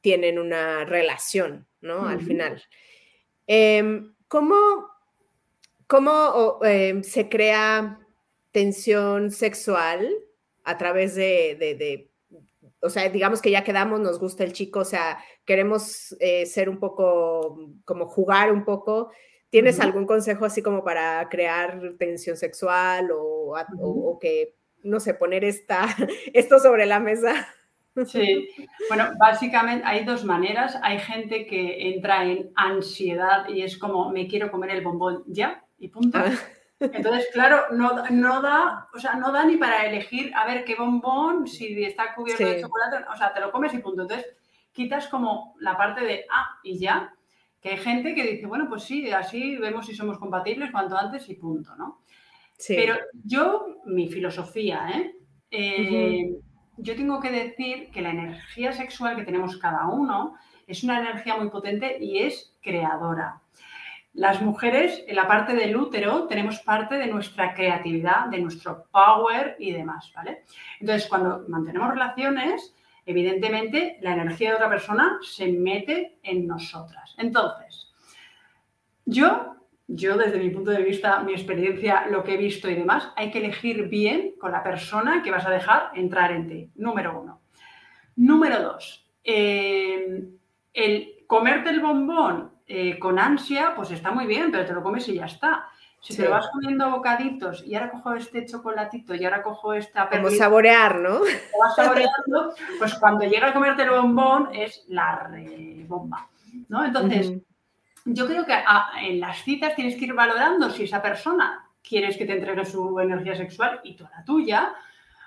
tienen una relación, ¿no? Al final. ¿Cómo, cómo se crea tensión sexual a través de, o sea, digamos que ya quedamos, nos gusta el chico, o sea, queremos eh, ser un poco, como jugar un poco. ¿Tienes algún consejo así como para crear tensión sexual o, o, que, no sé, poner esta, esto sobre la mesa? Sí, bueno, básicamente hay dos maneras. Hay gente que entra en ansiedad y es como, me quiero comer el bombón ya y punto. Entonces, claro, no, no, da, o sea, no da ni para elegir a ver qué bombón, si está cubierto de chocolate, o sea, te lo comes y punto. Entonces, quitas como la parte de ah y ya, que hay gente que dice, bueno, pues sí, así vemos si somos compatibles cuanto antes y punto, ¿no? Sí. Pero yo, mi filosofía, ¿eh? eh yo tengo que decir que la energía sexual que tenemos cada uno es una energía muy potente y es creadora. Las mujeres, en la parte del útero, tenemos parte de nuestra creatividad, de nuestro power y demás, ¿vale? Entonces, cuando mantenemos relaciones, evidentemente la energía de otra persona se mete en nosotras. Entonces, yo, yo desde mi punto de vista, mi experiencia, lo que he visto y demás, hay que elegir bien con la persona que vas a dejar entrar en ti, número uno. Número dos, eh, el comerte el bombón eh, con ansia, pues está muy bien, pero te lo comes y ya está. Si te lo vas comiendo bocaditos y ahora cojo este chocolatito y ahora cojo esta Como saborear, ¿no? Te vas saboreando, pues cuando llega a comerte el bombón es la bomba, ¿no? Entonces, yo creo que en las citas tienes que ir valorando si esa persona quieres que te entregue su energía sexual y toda la tuya,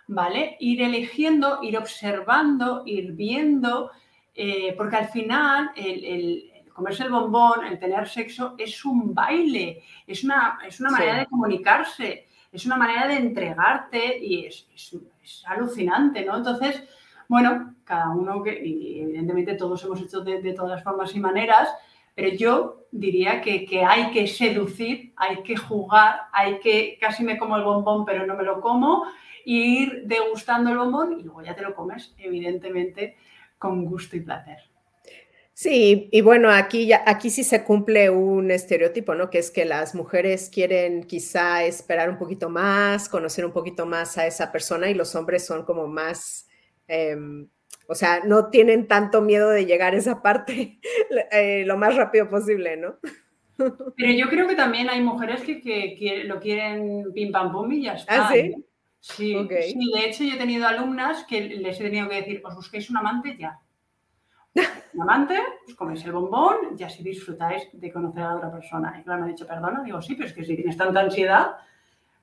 ¿vale? Ir eligiendo, ir observando, ir viendo, eh, porque al final el comerse el bombón, el tener sexo, es un baile, es una, es una manera de comunicarse, es una manera de entregarte y es, alucinante, ¿no? Entonces, bueno, cada uno que, y evidentemente todos hemos hecho de, todas las formas y maneras, pero yo diría que, que, hay que seducir, hay que jugar, hay que, casi me como el bombón, pero no me lo como, ir degustando el bombón y luego ya te lo comes, evidentemente, con gusto y placer. Sí, y bueno, aquí, ya, aquí sí se cumple un estereotipo, ¿no? Que es que las mujeres quieren quizá esperar un poquito más, conocer un poquito más a esa persona y los hombres son como más, em, o sea, no tienen tanto miedo de llegar a esa parte eh, lo más rápido posible, ¿no? Pero yo creo que también hay mujeres que, lo quieren pim pam pum y ya está. ¿Ah, sí? Sí, sí, de hecho yo he tenido alumnas que les he tenido que decir, os busquéis un amante ya un amante, pues coméis el bombón y así disfrutáis de conocer a la otra persona. Y claro, me ha dicho, perdona, digo, sí, pero es que si tienes tanta ansiedad,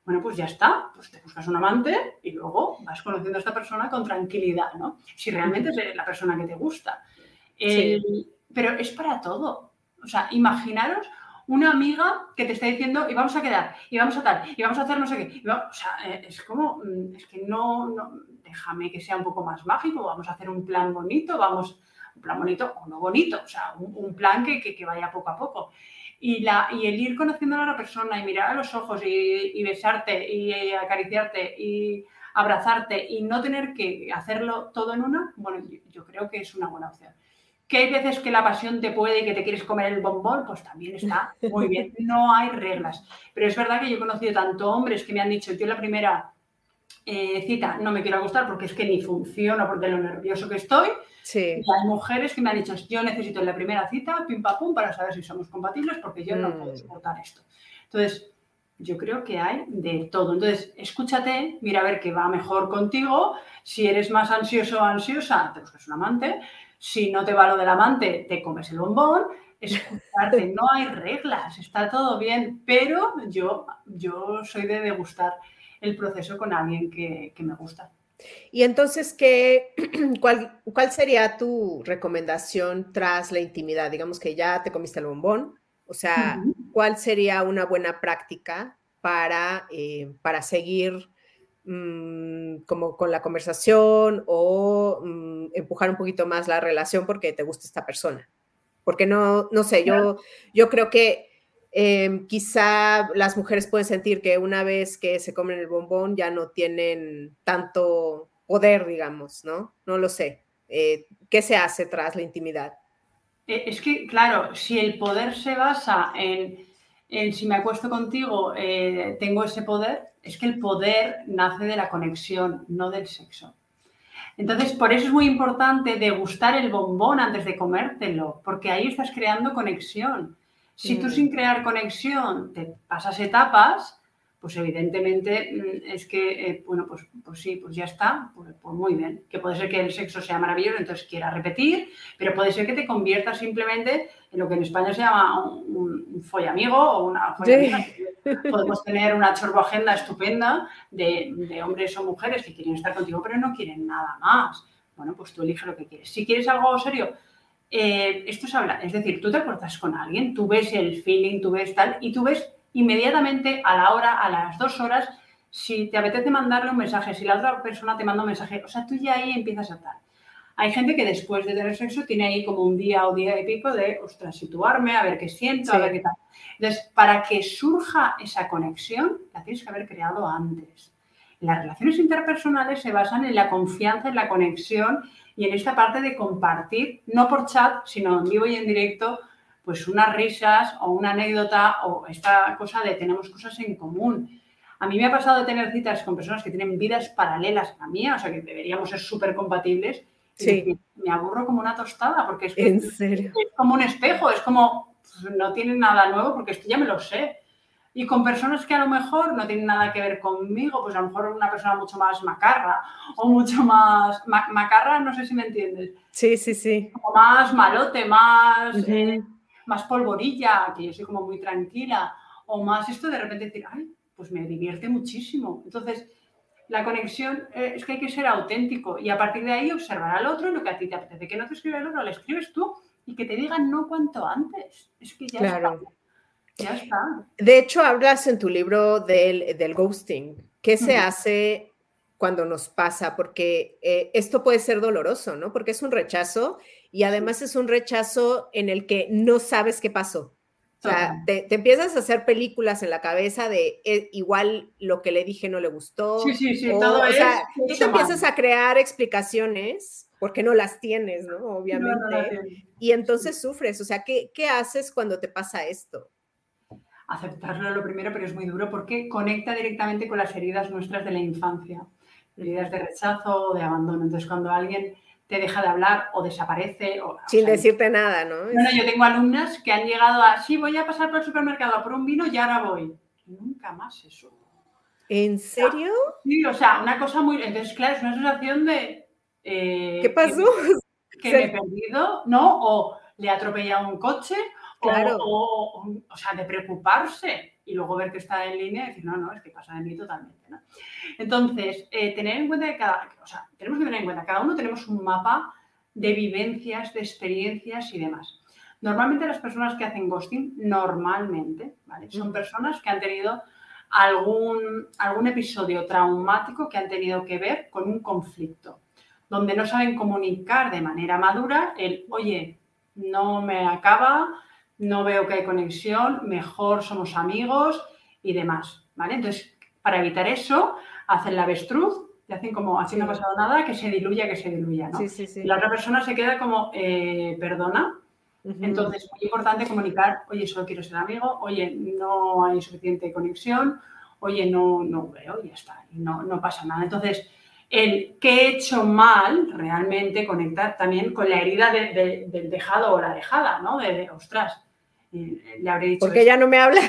bueno, pues ya está, pues te buscas un amante y luego vas conociendo a esta persona con tranquilidad, ¿no? Si realmente es la persona que te gusta. Pero es para todo. O sea, imaginaros una amiga que te está diciendo y vamos a quedar, y vamos a tal, y vamos a hacer no sé qué. o sea, eh, es como, mm, es que no, no, déjame que sea un poco más mágico, vamos a hacer un plan bonito, vamos un plan bonito o no bonito, o sea, un, plan que, que, vaya poco a poco. Y, la, y el ir conociendo a la persona y mirar a los ojos y, besarte y acariciarte y abrazarte y no tener que hacerlo todo en una, bueno, yo, creo que es una buena opción. Que hay veces que la pasión te puede y que te quieres comer el bombón, pues también está muy bien. No hay reglas. Pero es verdad que yo he conocido tanto hombres que me han dicho, yo la primera eh, cita no me quiero acostar porque es que ni funciona porque lo nervioso que estoy. Sí. Y hay mujeres que me han dicho, yo necesito en la primera cita, pim pam pum, para saber si somos compatibles porque yo no puedo mm. soportar esto. Entonces, yo creo que hay de todo. Entonces, escúchate, mira a ver qué va mejor contigo. Si eres más ansioso o ansiosa, te buscas un amante. Si no te va lo del amante, te comes el bombón. Escucharte, no hay reglas, está todo bien, pero yo, yo soy de degustar el proceso con alguien que, me gusta. Y entonces, ¿qué, cuál, ¿cuál sería tu recomendación tras la intimidad? Digamos que ya te comiste el bombón, o sea, ¿cuál sería una buena práctica para, eh, para seguir mm, como con la conversación o mm, empujar un poquito más la relación porque te gusta esta persona. Porque no, no sé, yo, yo creo que em, quizá las mujeres pueden sentir que una vez que se comen el bombón ya no tienen tanto poder, digamos, ¿no? No lo sé. Eh, ¿Qué se hace tras la intimidad? Eh, es que, claro, si el poder se basa en, si me acuesto contigo, eh, tengo ese poder, es que el poder nace de la conexión, no del sexo. Entonces, por eso es muy importante degustar el bombón antes de comértelo, porque ahí estás creando conexión. Si tú sin crear conexión te pasas etapas, pues evidentemente mm, es que, eh, bueno, pues, pues, sí, pues ya está, pues, pues, muy bien. Que puede ser que el sexo sea maravilloso, entonces quiera repetir, pero puede ser que te conviertas simplemente en lo que en España se llama un, un follamigo o una follamiga. Podemos tener una agenda estupenda de, de, hombres o mujeres que quieren estar contigo, pero no quieren nada más. Bueno, pues tú eliges lo que quieres. Si quieres algo serio, eh, esto es hablar. Es decir, tú te acuerdas con alguien, tú ves el feeling, tú ves tal, y tú ves inmediatamente a la hora, a las dos horas, si te apetece mandarle un mensaje, si la otra persona te manda un mensaje, o sea, tú ya ahí empiezas a estar. Hay gente que después de tener sexo tiene ahí como un día o día y pico de, ostras, situarme, a ver qué siento, a ver qué tal. Entonces, para que surja esa conexión, la tienes que haber creado antes. Las relaciones interpersonales se basan en la confianza, en la conexión y en esta parte de compartir, no por chat, sino en vivo y en directo, pues unas risas o una anécdota o esta cosa de tenemos cosas en común. A mí me ha pasado de tener citas con personas que tienen vidas paralelas a la mía, o sea, que deberíamos ser súper compatibles. Sí. me aburro como una tostada porque es, ¿En serio? es como un espejo, es como, pues, no tiene nada nuevo porque esto ya me lo sé. Y con personas que a lo mejor no tienen nada que ver conmigo, pues a lo mejor una persona mucho más macarra o mucho más... macarra, no sé si me entiendes. Sí, sí, sí. Como más malote, más más polvorilla, que yo soy como muy tranquila, o más esto de repente decir, ay, pues me divierte muchísimo. Entonces, la conexión eh, es que hay que ser auténtico y a partir de ahí observar al otro lo que a ti te apetece. Que no te escribe el otro, le escribes tú y que te digan no cuanto antes. Es que ya está. Ya está. De hecho, hablas en tu libro del, del ghosting. ¿Qué se hace cuando nos pasa? Porque eh, esto puede ser doloroso, ¿no? Porque es un rechazo y además es un rechazo en el que no sabes qué pasó. O sea, te, empiezas a hacer películas en la cabeza de eh, igual lo que le dije no le gustó. Sí, sí, sí, todo o sea, tú te empiezas a crear explicaciones porque no las tienes, ¿no? Obviamente. y entonces sufres. O sea, ¿qué, ¿qué haces cuando te pasa esto? Aceptarlo lo primero, pero es muy duro porque conecta directamente con las heridas nuestras de la infancia, heridas de rechazo o de abandono. Entonces, cuando alguien te deja de hablar o desaparece. O, Sin decirte nada, ¿no? Bueno, yo tengo alumnas que han llegado a, sí, voy a pasar por el supermercado a por un vino y ahora voy. nunca más eso. ¿En serio? Sí, o sea, una cosa muy... Entonces, claro, es una sensación de... Eh, ¿Qué pasó? Que, me he perdido, ¿no? O le ha atropellado un coche, claro. o, o sea, de preocuparse y luego ver que está en línea y decir, no, no, es que pasa de mí totalmente. ¿no? Entonces, eh, tener en cuenta que cada, o sea, tenemos que tener en cuenta, cada uno tenemos un mapa de vivencias, de experiencias y demás. Normalmente las personas que hacen ghosting, normalmente, ¿vale? Son personas que han tenido algún, algún episodio traumático que han tenido que ver con un conflicto, donde no saben comunicar de manera madura el, oye, no me acaba, no veo que hay conexión, mejor somos amigos y demás, ¿vale? Entonces, para evitar eso, hacen la avestruz, y hacen como, así no ha pasado nada, que se diluya, que se diluya, ¿no? Y la otra persona se queda como, eh, perdona. Entonces, muy importante comunicar, oye, solo quiero ser amigo, oye, no hay suficiente conexión, oye, no, no veo, ya está, no, no pasa nada. Entonces, el que he hecho mal realmente conectar también con la herida del dejado o la dejada, ¿no? De, ostras, le habré dicho. Porque ya no me habla.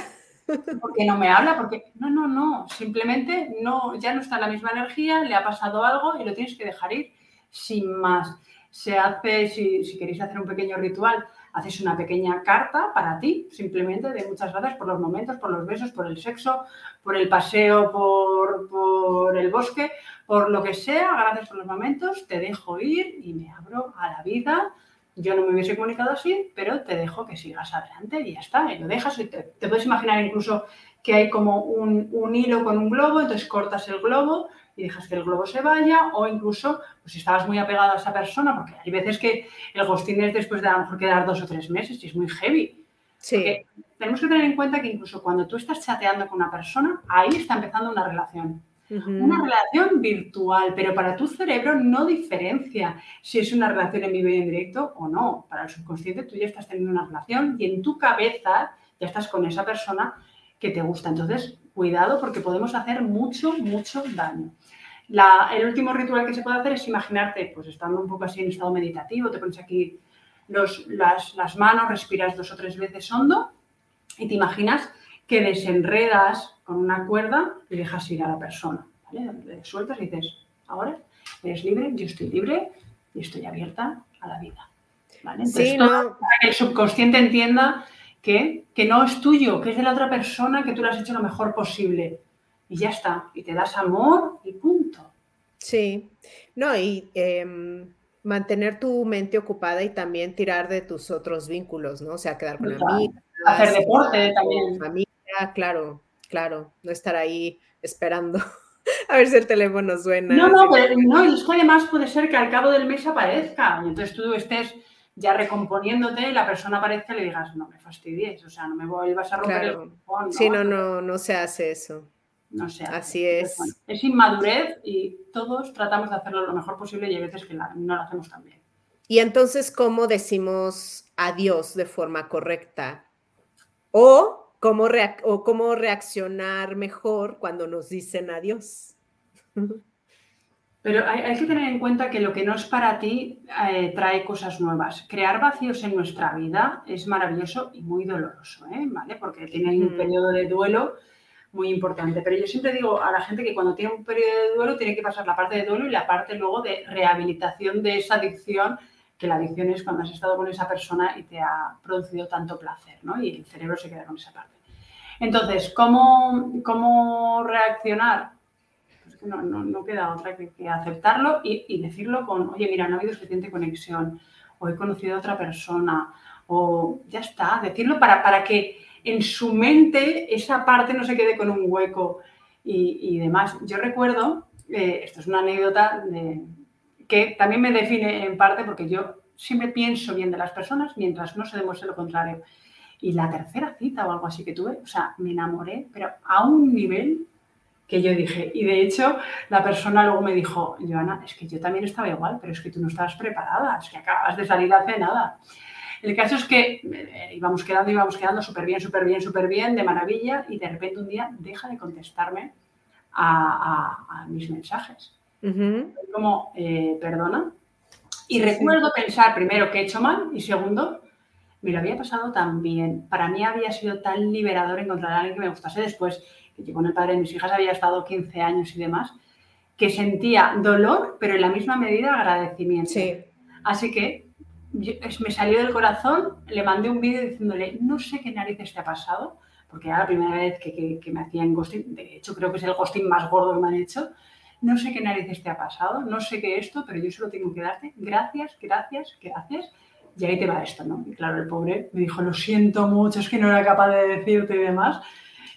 Porque no me habla, porque no, no, no, simplemente no, ya no está en la misma energía, le ha pasado algo y lo tienes que dejar ir sin más. Se hace, si, si queréis hacer un pequeño ritual, haces una pequeña carta para ti, simplemente de muchas gracias por los momentos, por los besos, por el sexo, por el paseo, por, por, el bosque, por lo que sea, gracias por los momentos, te dejo ir y me abro a la vida yo no me hubiese comunicado así, pero te dejo que sigas adelante y ya está, y lo dejas. Y te, puedes imaginar incluso que hay como un, hilo con un globo, entonces cortas el globo y dejas que el globo se vaya, o incluso, pues si estabas muy apegado a esa persona, porque hay veces que el ghosting es después de a lo mejor quedar dos o tres meses y es muy heavy. Sí. tenemos que tener en cuenta que incluso cuando tú estás chateando con una persona, ahí está empezando una relación. Una relación virtual, pero para tu cerebro no diferencia si es una relación en vivo y en directo o no. Para el subconsciente tú ya estás teniendo una relación y en tu cabeza ya estás con esa persona que te gusta. Entonces, cuidado porque podemos hacer mucho, mucho daño. el último ritual que se puede hacer es imaginarte, pues estando un poco así en estado meditativo, te pones aquí las, las manos, respiras dos o tres veces hondo y te imaginas que desenredas con una cuerda y dejas ir a la persona. ¿vale? Le sueltas y dices, ahora eres libre, yo estoy libre y estoy abierta a la vida. ¿vale? Entonces, para que el subconsciente entienda que, que no es tuyo, que es de la otra persona, que tú lo has hecho lo mejor posible. Y ya está. Y te das amor y punto. Sí. No, y em, mantener tu mente ocupada y también tirar de tus otros vínculos, ¿no? O sea, quedar con amigos. Hacer deporte también. Familia, claro, claro, no estar ahí esperando a ver si el teléfono suena. No, no, pero, no, y es además puede ser que al cabo del mes aparezca, y entonces tú estés ya recomponiénute y la persona aparezca y le digas, no me fastidies, o sea, no me vuelvas a romper el teléfono. ¿no? Sí, no, no, no se hace eso. No se hace. Así es. es inmadurez y todos tratamos de hacerlo lo mejor posible y hay veces que no lo hacemos tan bien. Y entonces, ¿cómo decimos adiós de forma correcta? O cómo, o cómo reaccionar mejor cuando nos dicen adiós. Pero hay, que tener en cuenta que lo que no es para ti eh, trae cosas nuevas. Crear vacíos en nuestra vida es maravilloso y muy doloroso, ¿eh? ¿vale? Porque tiene un periodo de duelo muy importante. Pero yo siempre digo a la gente que cuando tiene un periodo de duelo tiene que pasar la parte de duelo y la parte luego de rehabilitación de esa adicción que la adicción es cuando has estado con esa persona y te ha producido tanto placer, ¿no? Y el cerebro se queda con esa parte. Entonces, ¿cómo, cómo reaccionar? Pues no, no, queda otra que, aceptarlo y, decirlo con, oye, mira, no ha habido suficiente conexión, o he conocido a otra persona, o ya está, decirlo para, para que en su mente esa parte no se quede con un hueco y, demás. Yo recuerdo, eh, esto es una anécdota de, que también me define en parte porque yo siempre pienso bien de las personas mientras no se demuestre lo contrario. Y la tercera cita o algo así que tuve, o sea, me enamoré, pero a un nivel que yo dije, y de hecho la persona luego me dijo, Joana, es que yo también estaba igual, pero es que tú no estabas preparada, es que acabas de salir hace nada. El caso es que eh, íbamos quedando, íbamos quedando súper bien, súper bien, súper bien, de maravilla, y de repente un día deja de contestarme a mis mensajes. Como, eh, perdona. Y recuerdo pensar, primero, que he hecho mal y segundo, me lo había pasado tan bien. Para mí había sido tan liberador encontrar a alguien que me gustase después, que yo con el padre de mis hijas había estado 15 años y demás, que sentía dolor, pero en la misma medida agradecimiento. Así que me salió del corazón, le mandé un vídeo diciéndole, no sé qué narices te ha pasado, porque era la primera vez que, que, que me hacían ghosting, de hecho creo que es el ghosting más gordo que me han hecho, no sé qué narices te ha pasado, no sé qué esto, pero yo solo tengo que darte gracias, gracias, gracias. Y ahí te va esto, ¿no? Y claro, el pobre me dijo, lo siento mucho, es que no era capaz de decirte y demás.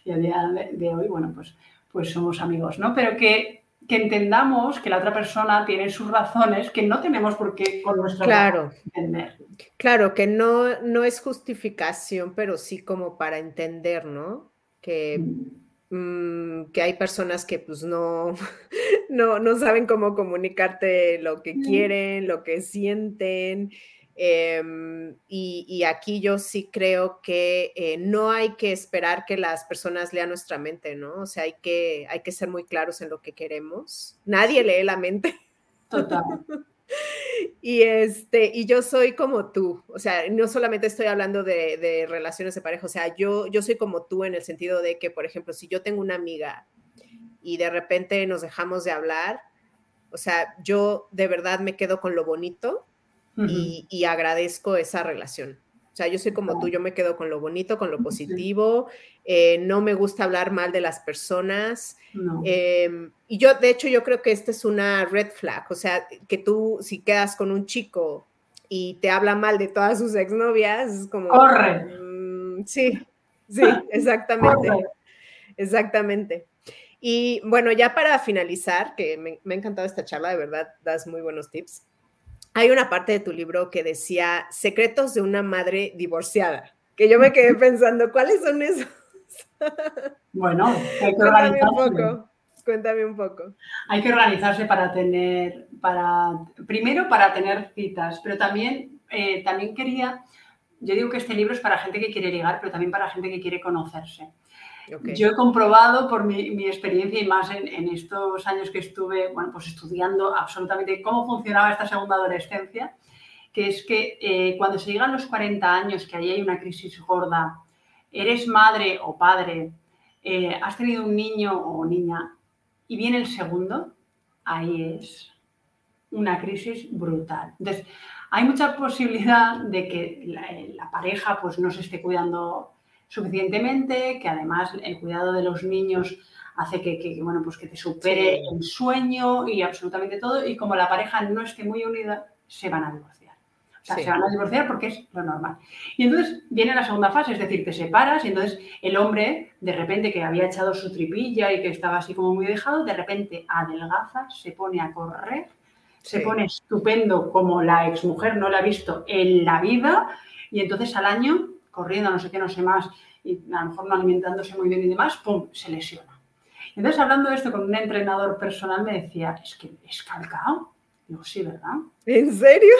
Y al día de hoy, bueno, pues, pues somos amigos, ¿no? Pero que, que entendamos que la otra persona tiene sus razones que no tenemos por qué con nuestra claro. entender. Claro, que no, no es justificación, pero sí como para entender, ¿no? Que... Mm. Mm, que hay personas que pues no, no, no, saben cómo comunicarte lo que quieren, lo que sienten. Em, y, aquí yo sí creo que eh, no hay que esperar que las personas lean nuestra mente, ¿no? O sea, hay que, hay que ser muy claros en lo que queremos. Nadie lee la mente. Total. Y, este, y yo soy como tú, o sea, no solamente estoy hablando de, relaciones de pareja, o sea, yo, yo soy como tú en el sentido de que, por ejemplo, si yo tengo una amiga y de repente nos dejamos de hablar, o sea, yo de verdad me quedo con lo bonito y agradezco esa relación. O sea, yo soy como tú, yo me quedo con lo bonito, con lo positivo, eh, no me gusta hablar mal de las personas. Em, y yo, de hecho, yo creo que esta es una red flag, o sea, que tú si quedas con un chico y te habla mal de todas sus exnovias, es como... Corre. Mm, sí, sí, exactamente. Exactamente. Y bueno, ya para finalizar, que me, me ha encantado esta charla, de verdad, das muy buenos tips. Hay una parte de tu libro que decía secretos de una madre divorciada, que yo me quedé pensando, ¿cuáles son esos? Bueno, hay que Cuéntame un poco. Cuéntame un poco. Hay que organizarse para tener, para, primero para tener citas, pero también, eh, también quería, yo digo que este libro es para gente que quiere ligar, pero también para gente que quiere conocerse. Yo he comprobado por mi, experiencia y más en, estos años que estuve bueno, pues estudiando absolutamente cómo funcionaba esta segunda adolescencia, que es que eh, cuando se llegan los 40 años, que ahí hay una crisis gorda, eres madre o padre, eh, has tenido un niño o niña y viene el segundo, ahí es una crisis brutal. Entonces, hay mucha posibilidad de que la, pareja pues, no se esté cuidando suficientemente, que además el cuidado de los niños hace que, bueno, pues que te supere el sueño y absolutamente todo, y como la pareja no esté muy unida, se van a divorciar. O sea, se van a divorciar porque es lo normal. Y entonces viene la segunda fase, es decir, te separas y entonces el hombre, de repente que había echado su tripilla y que estaba así como muy dejado, de repente adelgaza, se pone a correr, se pone estupendo como la exmujer no la ha visto en la vida y entonces al año, corriendo no sé qué, no sé más, y a lo mejor no alimentándose muy bien y demás, ¡pum!, se lesiona. Entonces, hablando de esto con un entrenador personal, me decía, es que es calcao. Digo, sí, ¿verdad? ¿En serio?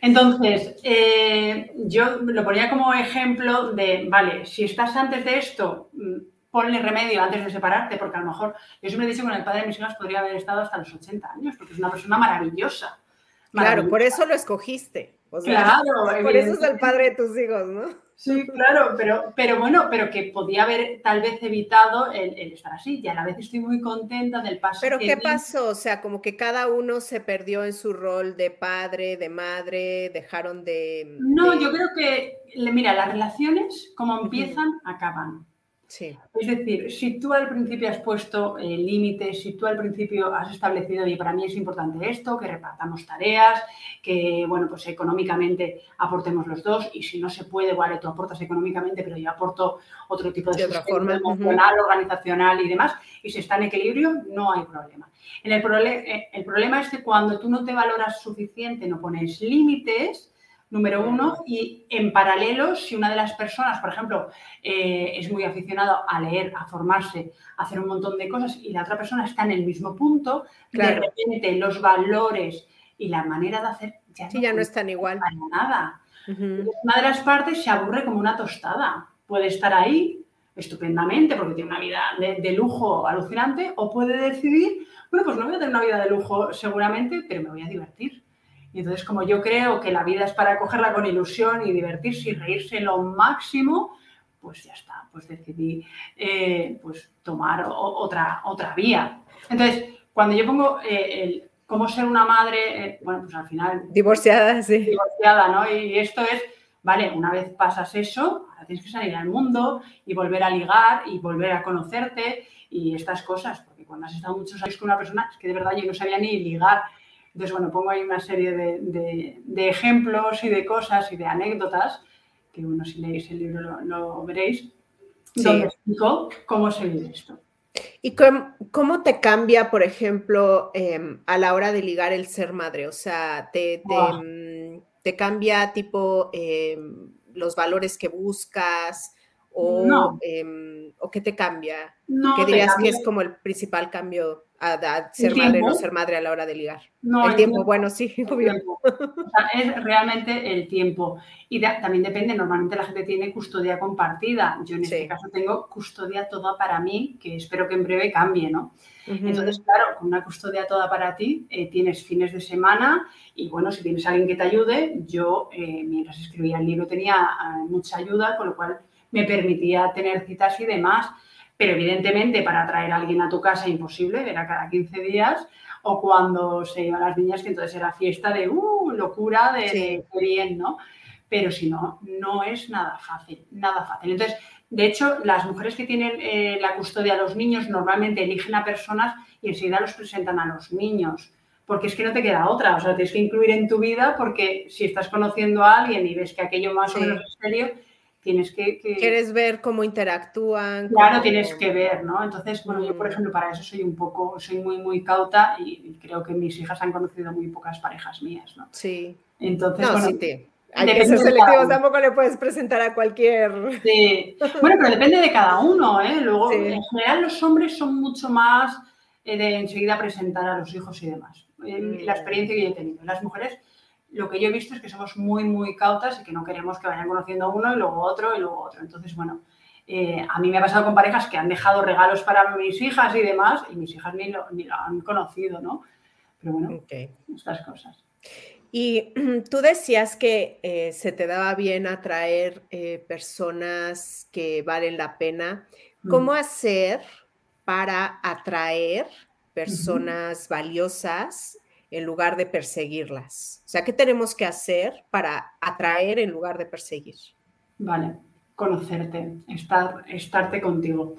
Entonces, eh, yo lo ponía como ejemplo de, vale, si estás antes de esto, mm, ponle remedio antes de separarte, porque a lo mejor, yo siempre he dicho que con el padre de mis hijas podría haber estado hasta los 80 años, porque es una persona maravillosa. Claro, por eso lo escogiste. Claro, por eso es el padre de tus hijos, ¿no? Sí, claro, pero, pero bueno, pero que podía haber tal vez evitado el, estar así. Y a la vez estoy muy contenta del paso. Pero ¿qué pasó? O sea, como que cada uno se perdió en su rol de padre, de madre, dejaron de... No, yo creo que, mira, las relaciones como empiezan, acaban. Es decir, si tú al principio has puesto eh, límites, si tú al principio has establecido, y para mí es importante esto, que repartamos tareas, que, bueno, pues económicamente aportemos los dos, y si no se puede, vale, tú aportas económicamente, pero yo aporto otro tipo de, de forma emocional, organizacional y demás, y si está en equilibrio, no hay problema. En el, eh, el problema es que cuando tú no te valoras suficiente, no pones límites, número uno, y en paralelo, si una de las personas, por ejemplo, eh, es muy aficionado a leer, a formarse, a hacer un montón de cosas, y la otra persona está en el mismo punto, de repente los valores y la manera de hacer ya, no, ya no están igual. Para nada. Una de las partes se aburre como una tostada. Puede estar ahí estupendamente porque tiene una vida de, de lujo alucinante, o puede decidir, bueno, pues no voy a tener una vida de lujo seguramente, pero me voy a divertir y entonces, como yo creo que la vida es para cogerla con ilusión y divertirse y reírse lo máximo, pues ya está, pues decidí eh, pues tomar otra, otra vía. Entonces, cuando yo pongo eh, el cómo ser una madre, eh, bueno, pues al final... Divorciada, sí. Divorciada, ¿no? Y esto es, vale, una vez pasas eso, ahora tienes que salir al mundo y volver a ligar y volver a conocerte y estas cosas, porque cuando has estado muchos años con una persona, es que de verdad yo no sabía ni ligar entonces, bueno, pongo ahí una serie de, ejemplos y de cosas y de anécdotas, que bueno, si leéis el libro lo, veréis, donde explico cómo se vive esto. ¿Y cómo, te cambia, por ejemplo, em, a la hora de ligar el ser madre? O sea, te, te, mm, cambia tipo em, los valores que buscas o, em, o qué te cambia? ¿Qué dirías que es como el principal cambio? A, ser madre o no ser madre a la hora de ligar. No, el, tiempo, bueno, sí, es realmente el tiempo. Y también depende, normalmente la gente tiene custodia compartida. Yo en este caso tengo custodia toda para mí, que espero que en breve cambie, ¿no? Entonces, claro, con una custodia toda para ti, eh, tienes fines de semana y bueno, si tienes alguien que te ayude, yo eh, mientras escribía el libro tenía eh, mucha ayuda, con lo cual me permitía tener citas y demás. Pero evidentemente para traer a alguien a tu casa imposible, era cada 15 días, o cuando se iban las niñas, que entonces era fiesta de uh, locura, de, bien, ¿no? Pero si no, no es nada fácil, nada fácil. Entonces, de hecho, las mujeres que tienen eh, la custodia de los niños normalmente eligen a personas y enseguida los presentan a los niños porque es que no te queda otra, o sea, tienes que incluir en tu vida porque si estás conociendo a alguien y ves que aquello más o menos es serio, tienes que, Quieres ver cómo interactúan. Claro, tienes que ver, ¿no? Entonces, bueno, yo por mm. ejemplo para eso soy un poco, soy muy, muy cauta y creo que mis hijas han conocido muy pocas parejas mías, ¿no? Sí. Entonces, bueno, sí, hay que ser selectivos, tampoco le puedes presentar a cualquier. Sí. Bueno, pero depende de cada uno, ¿eh? Luego, en general, los hombres son mucho más eh, de enseguida presentar a los hijos y demás. La mm. experiencia que yo he tenido. Las mujeres, lo que yo he visto es que somos muy, muy cautas y que no queremos que vayan conociendo a uno y luego otro y luego otro. Entonces, bueno, eh, a mí me ha pasado con parejas que han dejado regalos para mis hijas y demás y mis hijas ni lo, ni lo han conocido, ¿no? Pero bueno, estas cosas. Y tú decías que eh, se te daba bien atraer eh, personas que valen la pena. ¿Cómo mm. hacer para atraer personas valiosas en lugar de perseguirlas? O sea, ¿qué tenemos que hacer para atraer en lugar de perseguir? Vale, conocerte, estar, estarte contigo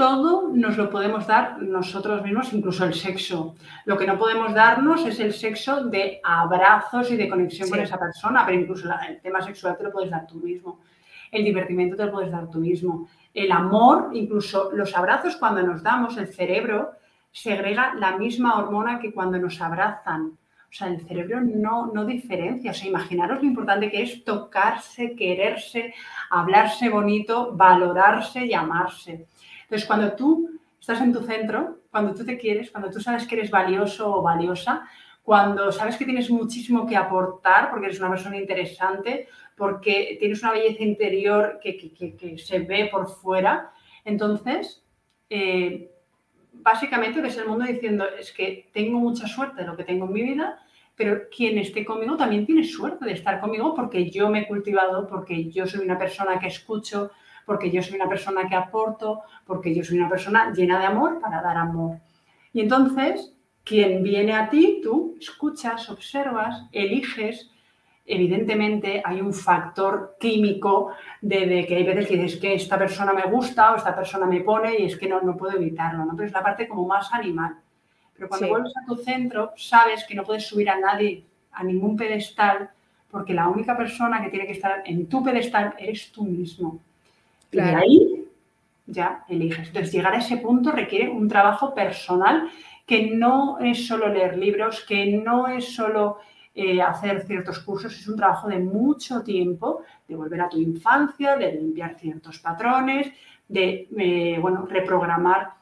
todo nos lo podemos dar nosotros mismos, incluso el sexo. Lo que no podemos darnos es el sexo de abrazos y de conexión con esa persona, pero incluso el tema sexual te lo puedes dar tú mismo. El divertimento te lo puedes dar tú mismo. El amor, incluso los abrazos cuando nos damos, el cerebro segrega la misma hormona que cuando nos abrazan. O sea, el cerebro no, no diferencia. O sea, imaginaros lo importante que es tocarse, quererse, hablarse bonito, valorarse y amarse. Entonces, cuando tú estás en tu centro, cuando tú te quieres, cuando tú sabes que eres valioso o valiosa, cuando sabes que tienes muchísimo que aportar porque eres una persona interesante, porque tienes una belleza interior que, se ve por fuera, entonces, eh, básicamente ves el mundo diciendo, es que tengo mucha suerte de lo que tengo en mi vida, pero quien esté conmigo también tiene suerte de estar conmigo porque yo me he cultivado, porque yo soy una persona que escucho, porque yo soy una persona que aporto, porque yo soy una persona llena de amor para dar amor. Y entonces, quien viene a ti, tú escuchas, observas, eliges. Evidentemente hay un factor químico de, que hay veces que dices que esta persona me gusta o esta persona me pone y es que no, no puedo evitarlo, ¿no? Pero es la parte como más animal. Pero cuando vuelves a tu centro, sabes que no puedes subir a nadie a ningún pedestal porque la única persona que tiene que estar en tu pedestal eres tú mismo. Y ahí ya eliges. Entonces, llegar a ese punto requiere un trabajo personal que no es solo leer libros, que no es solo eh, hacer ciertos cursos, es un trabajo de mucho tiempo, de volver a tu infancia, de limpiar ciertos patrones, de eh, bueno, reprogramar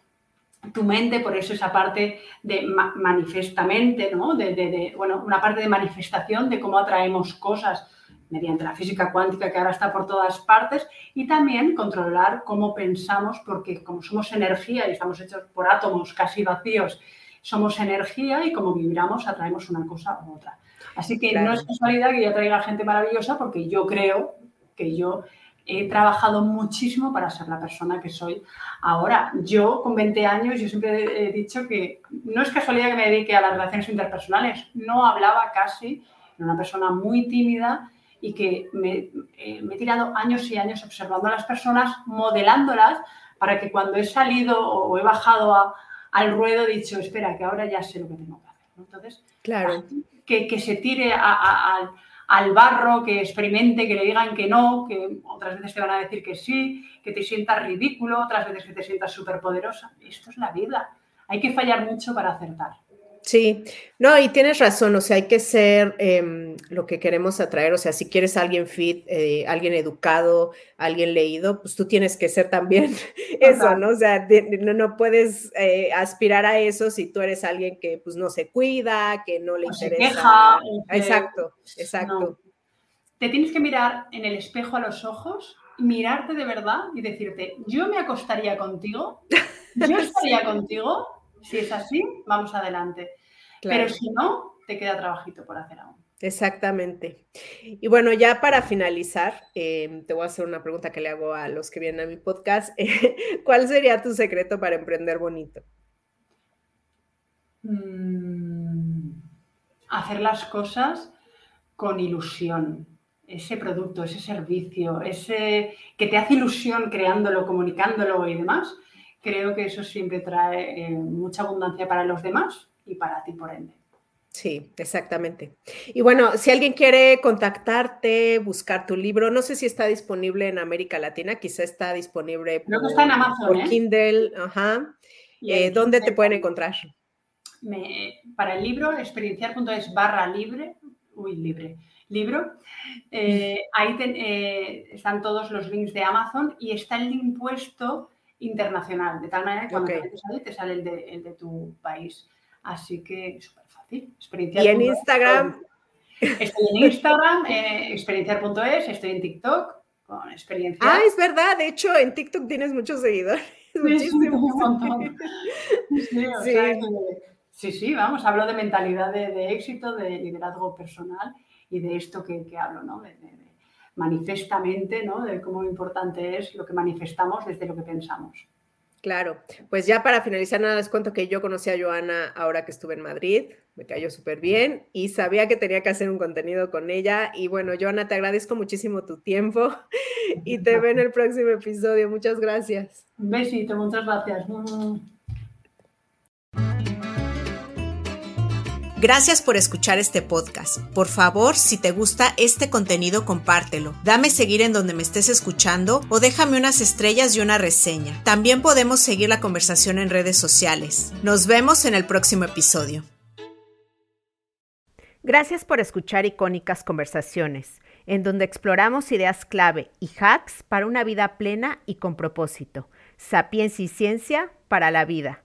tu mente, por eso esa parte de manifestamente, ¿no? De, bueno, una parte de manifestación de cómo atraemos cosas mediante la física cuántica que ahora está por todas partes. Y también controlar cómo pensamos porque como somos energía y estamos hechos por átomos casi vacíos, somos energía y como vibramos atraemos una cosa u otra. Así que no es casualidad que yo traiga gente maravillosa porque yo creo que yo he trabajado muchísimo para ser la persona que soy ahora. Yo con 20 años, yo siempre he dicho que no es casualidad que me dedique a las relaciones interpersonales, no hablaba casi, era una persona muy tímida y que eh, me, he tirado años y años observando a las personas, modelándolas, para que cuando he salido o he bajado al ruedo dicho, espera, que ahora ya sé lo que tengo que hacer. Entonces, claro. que, se tire al barro, que experimente, que le digan que no, que otras veces te van a decir que sí, que te sientas ridículo, otras veces que te sientas súper poderosa. Esto es la vida. Hay que fallar mucho para acertar. Sí, no, y tienes razón, o sea, hay que ser em, lo que queremos atraer, o sea, si quieres alguien fit, eh, alguien educado, alguien leído, pues tú tienes que ser también eso, ¿no? O sea, no, puedes eh, aspirar a eso si tú eres alguien que pues no se cuida, que no le interesa. exacto, exacto. Te tienes que mirar en el espejo a los ojos, mirarte de verdad y decirte, yo me acostaría contigo, yo estaría contigo si es así, vamos adelante. Pero si no, te queda trabajito por hacer aún. Exactamente. Y bueno, ya para finalizar, em, te voy a hacer una pregunta que le hago a los que vienen a mi podcast. ¿Cuál sería tu secreto para emprender bonito? Mm, hacer las cosas con ilusión. Ese producto, ese servicio, ese que te hace ilusión creándolo, comunicándolo y demás, creo que eso siempre trae eh, mucha abundancia para los demás y para ti por ende. Sí, exactamente. Y bueno, si alguien quiere contactarte, buscar tu libro, no sé si está disponible en América Latina, quizá está disponible por, está en Amazon, por ¿eh? Kindle, ajá. Eh, ¿Dónde te pueden encontrar? para el libro, experienciar.es barra libre, uy, libre, libro, eh, ahí están todos los links de Amazon y está el link puesto internacional, de tal manera que cuando te sale, te sale el de, el de tu país. Así que súper fácil. Experienciar. Y en Instagram. Estoy en Instagram, eh, experienciar.es, estoy en TikTok con experiencia. Ah, es verdad, de hecho en TikTok tienes muchos seguidores. Sí, sí, vamos, hablo de mentalidad de, éxito, de liderazgo personal y de esto que, hablo, ¿no? De, manifestamente, ¿no? De cómo importante es lo que manifestamos desde lo que pensamos. Claro, pues ya para finalizar, nada les cuento que yo conocí a Joana ahora que estuve en Madrid, me cayó súper bien y sabía que tenía que hacer un contenido con ella. Y bueno, Joana, te agradezco muchísimo tu tiempo y te veo en el próximo episodio. Muchas gracias. Un besito, muchas gracias. Gracias por escuchar este podcast. Por favor, si te gusta este contenido, compártelo. Dame seguir en donde me estés escuchando o déjame unas estrellas y una reseña. También podemos seguir la conversación en redes sociales. Nos vemos en el próximo episodio. Gracias por escuchar Icónicas Conversaciones, en donde exploramos ideas clave y hacks para una vida plena y con propósito. Sapiencia y ciencia para la vida.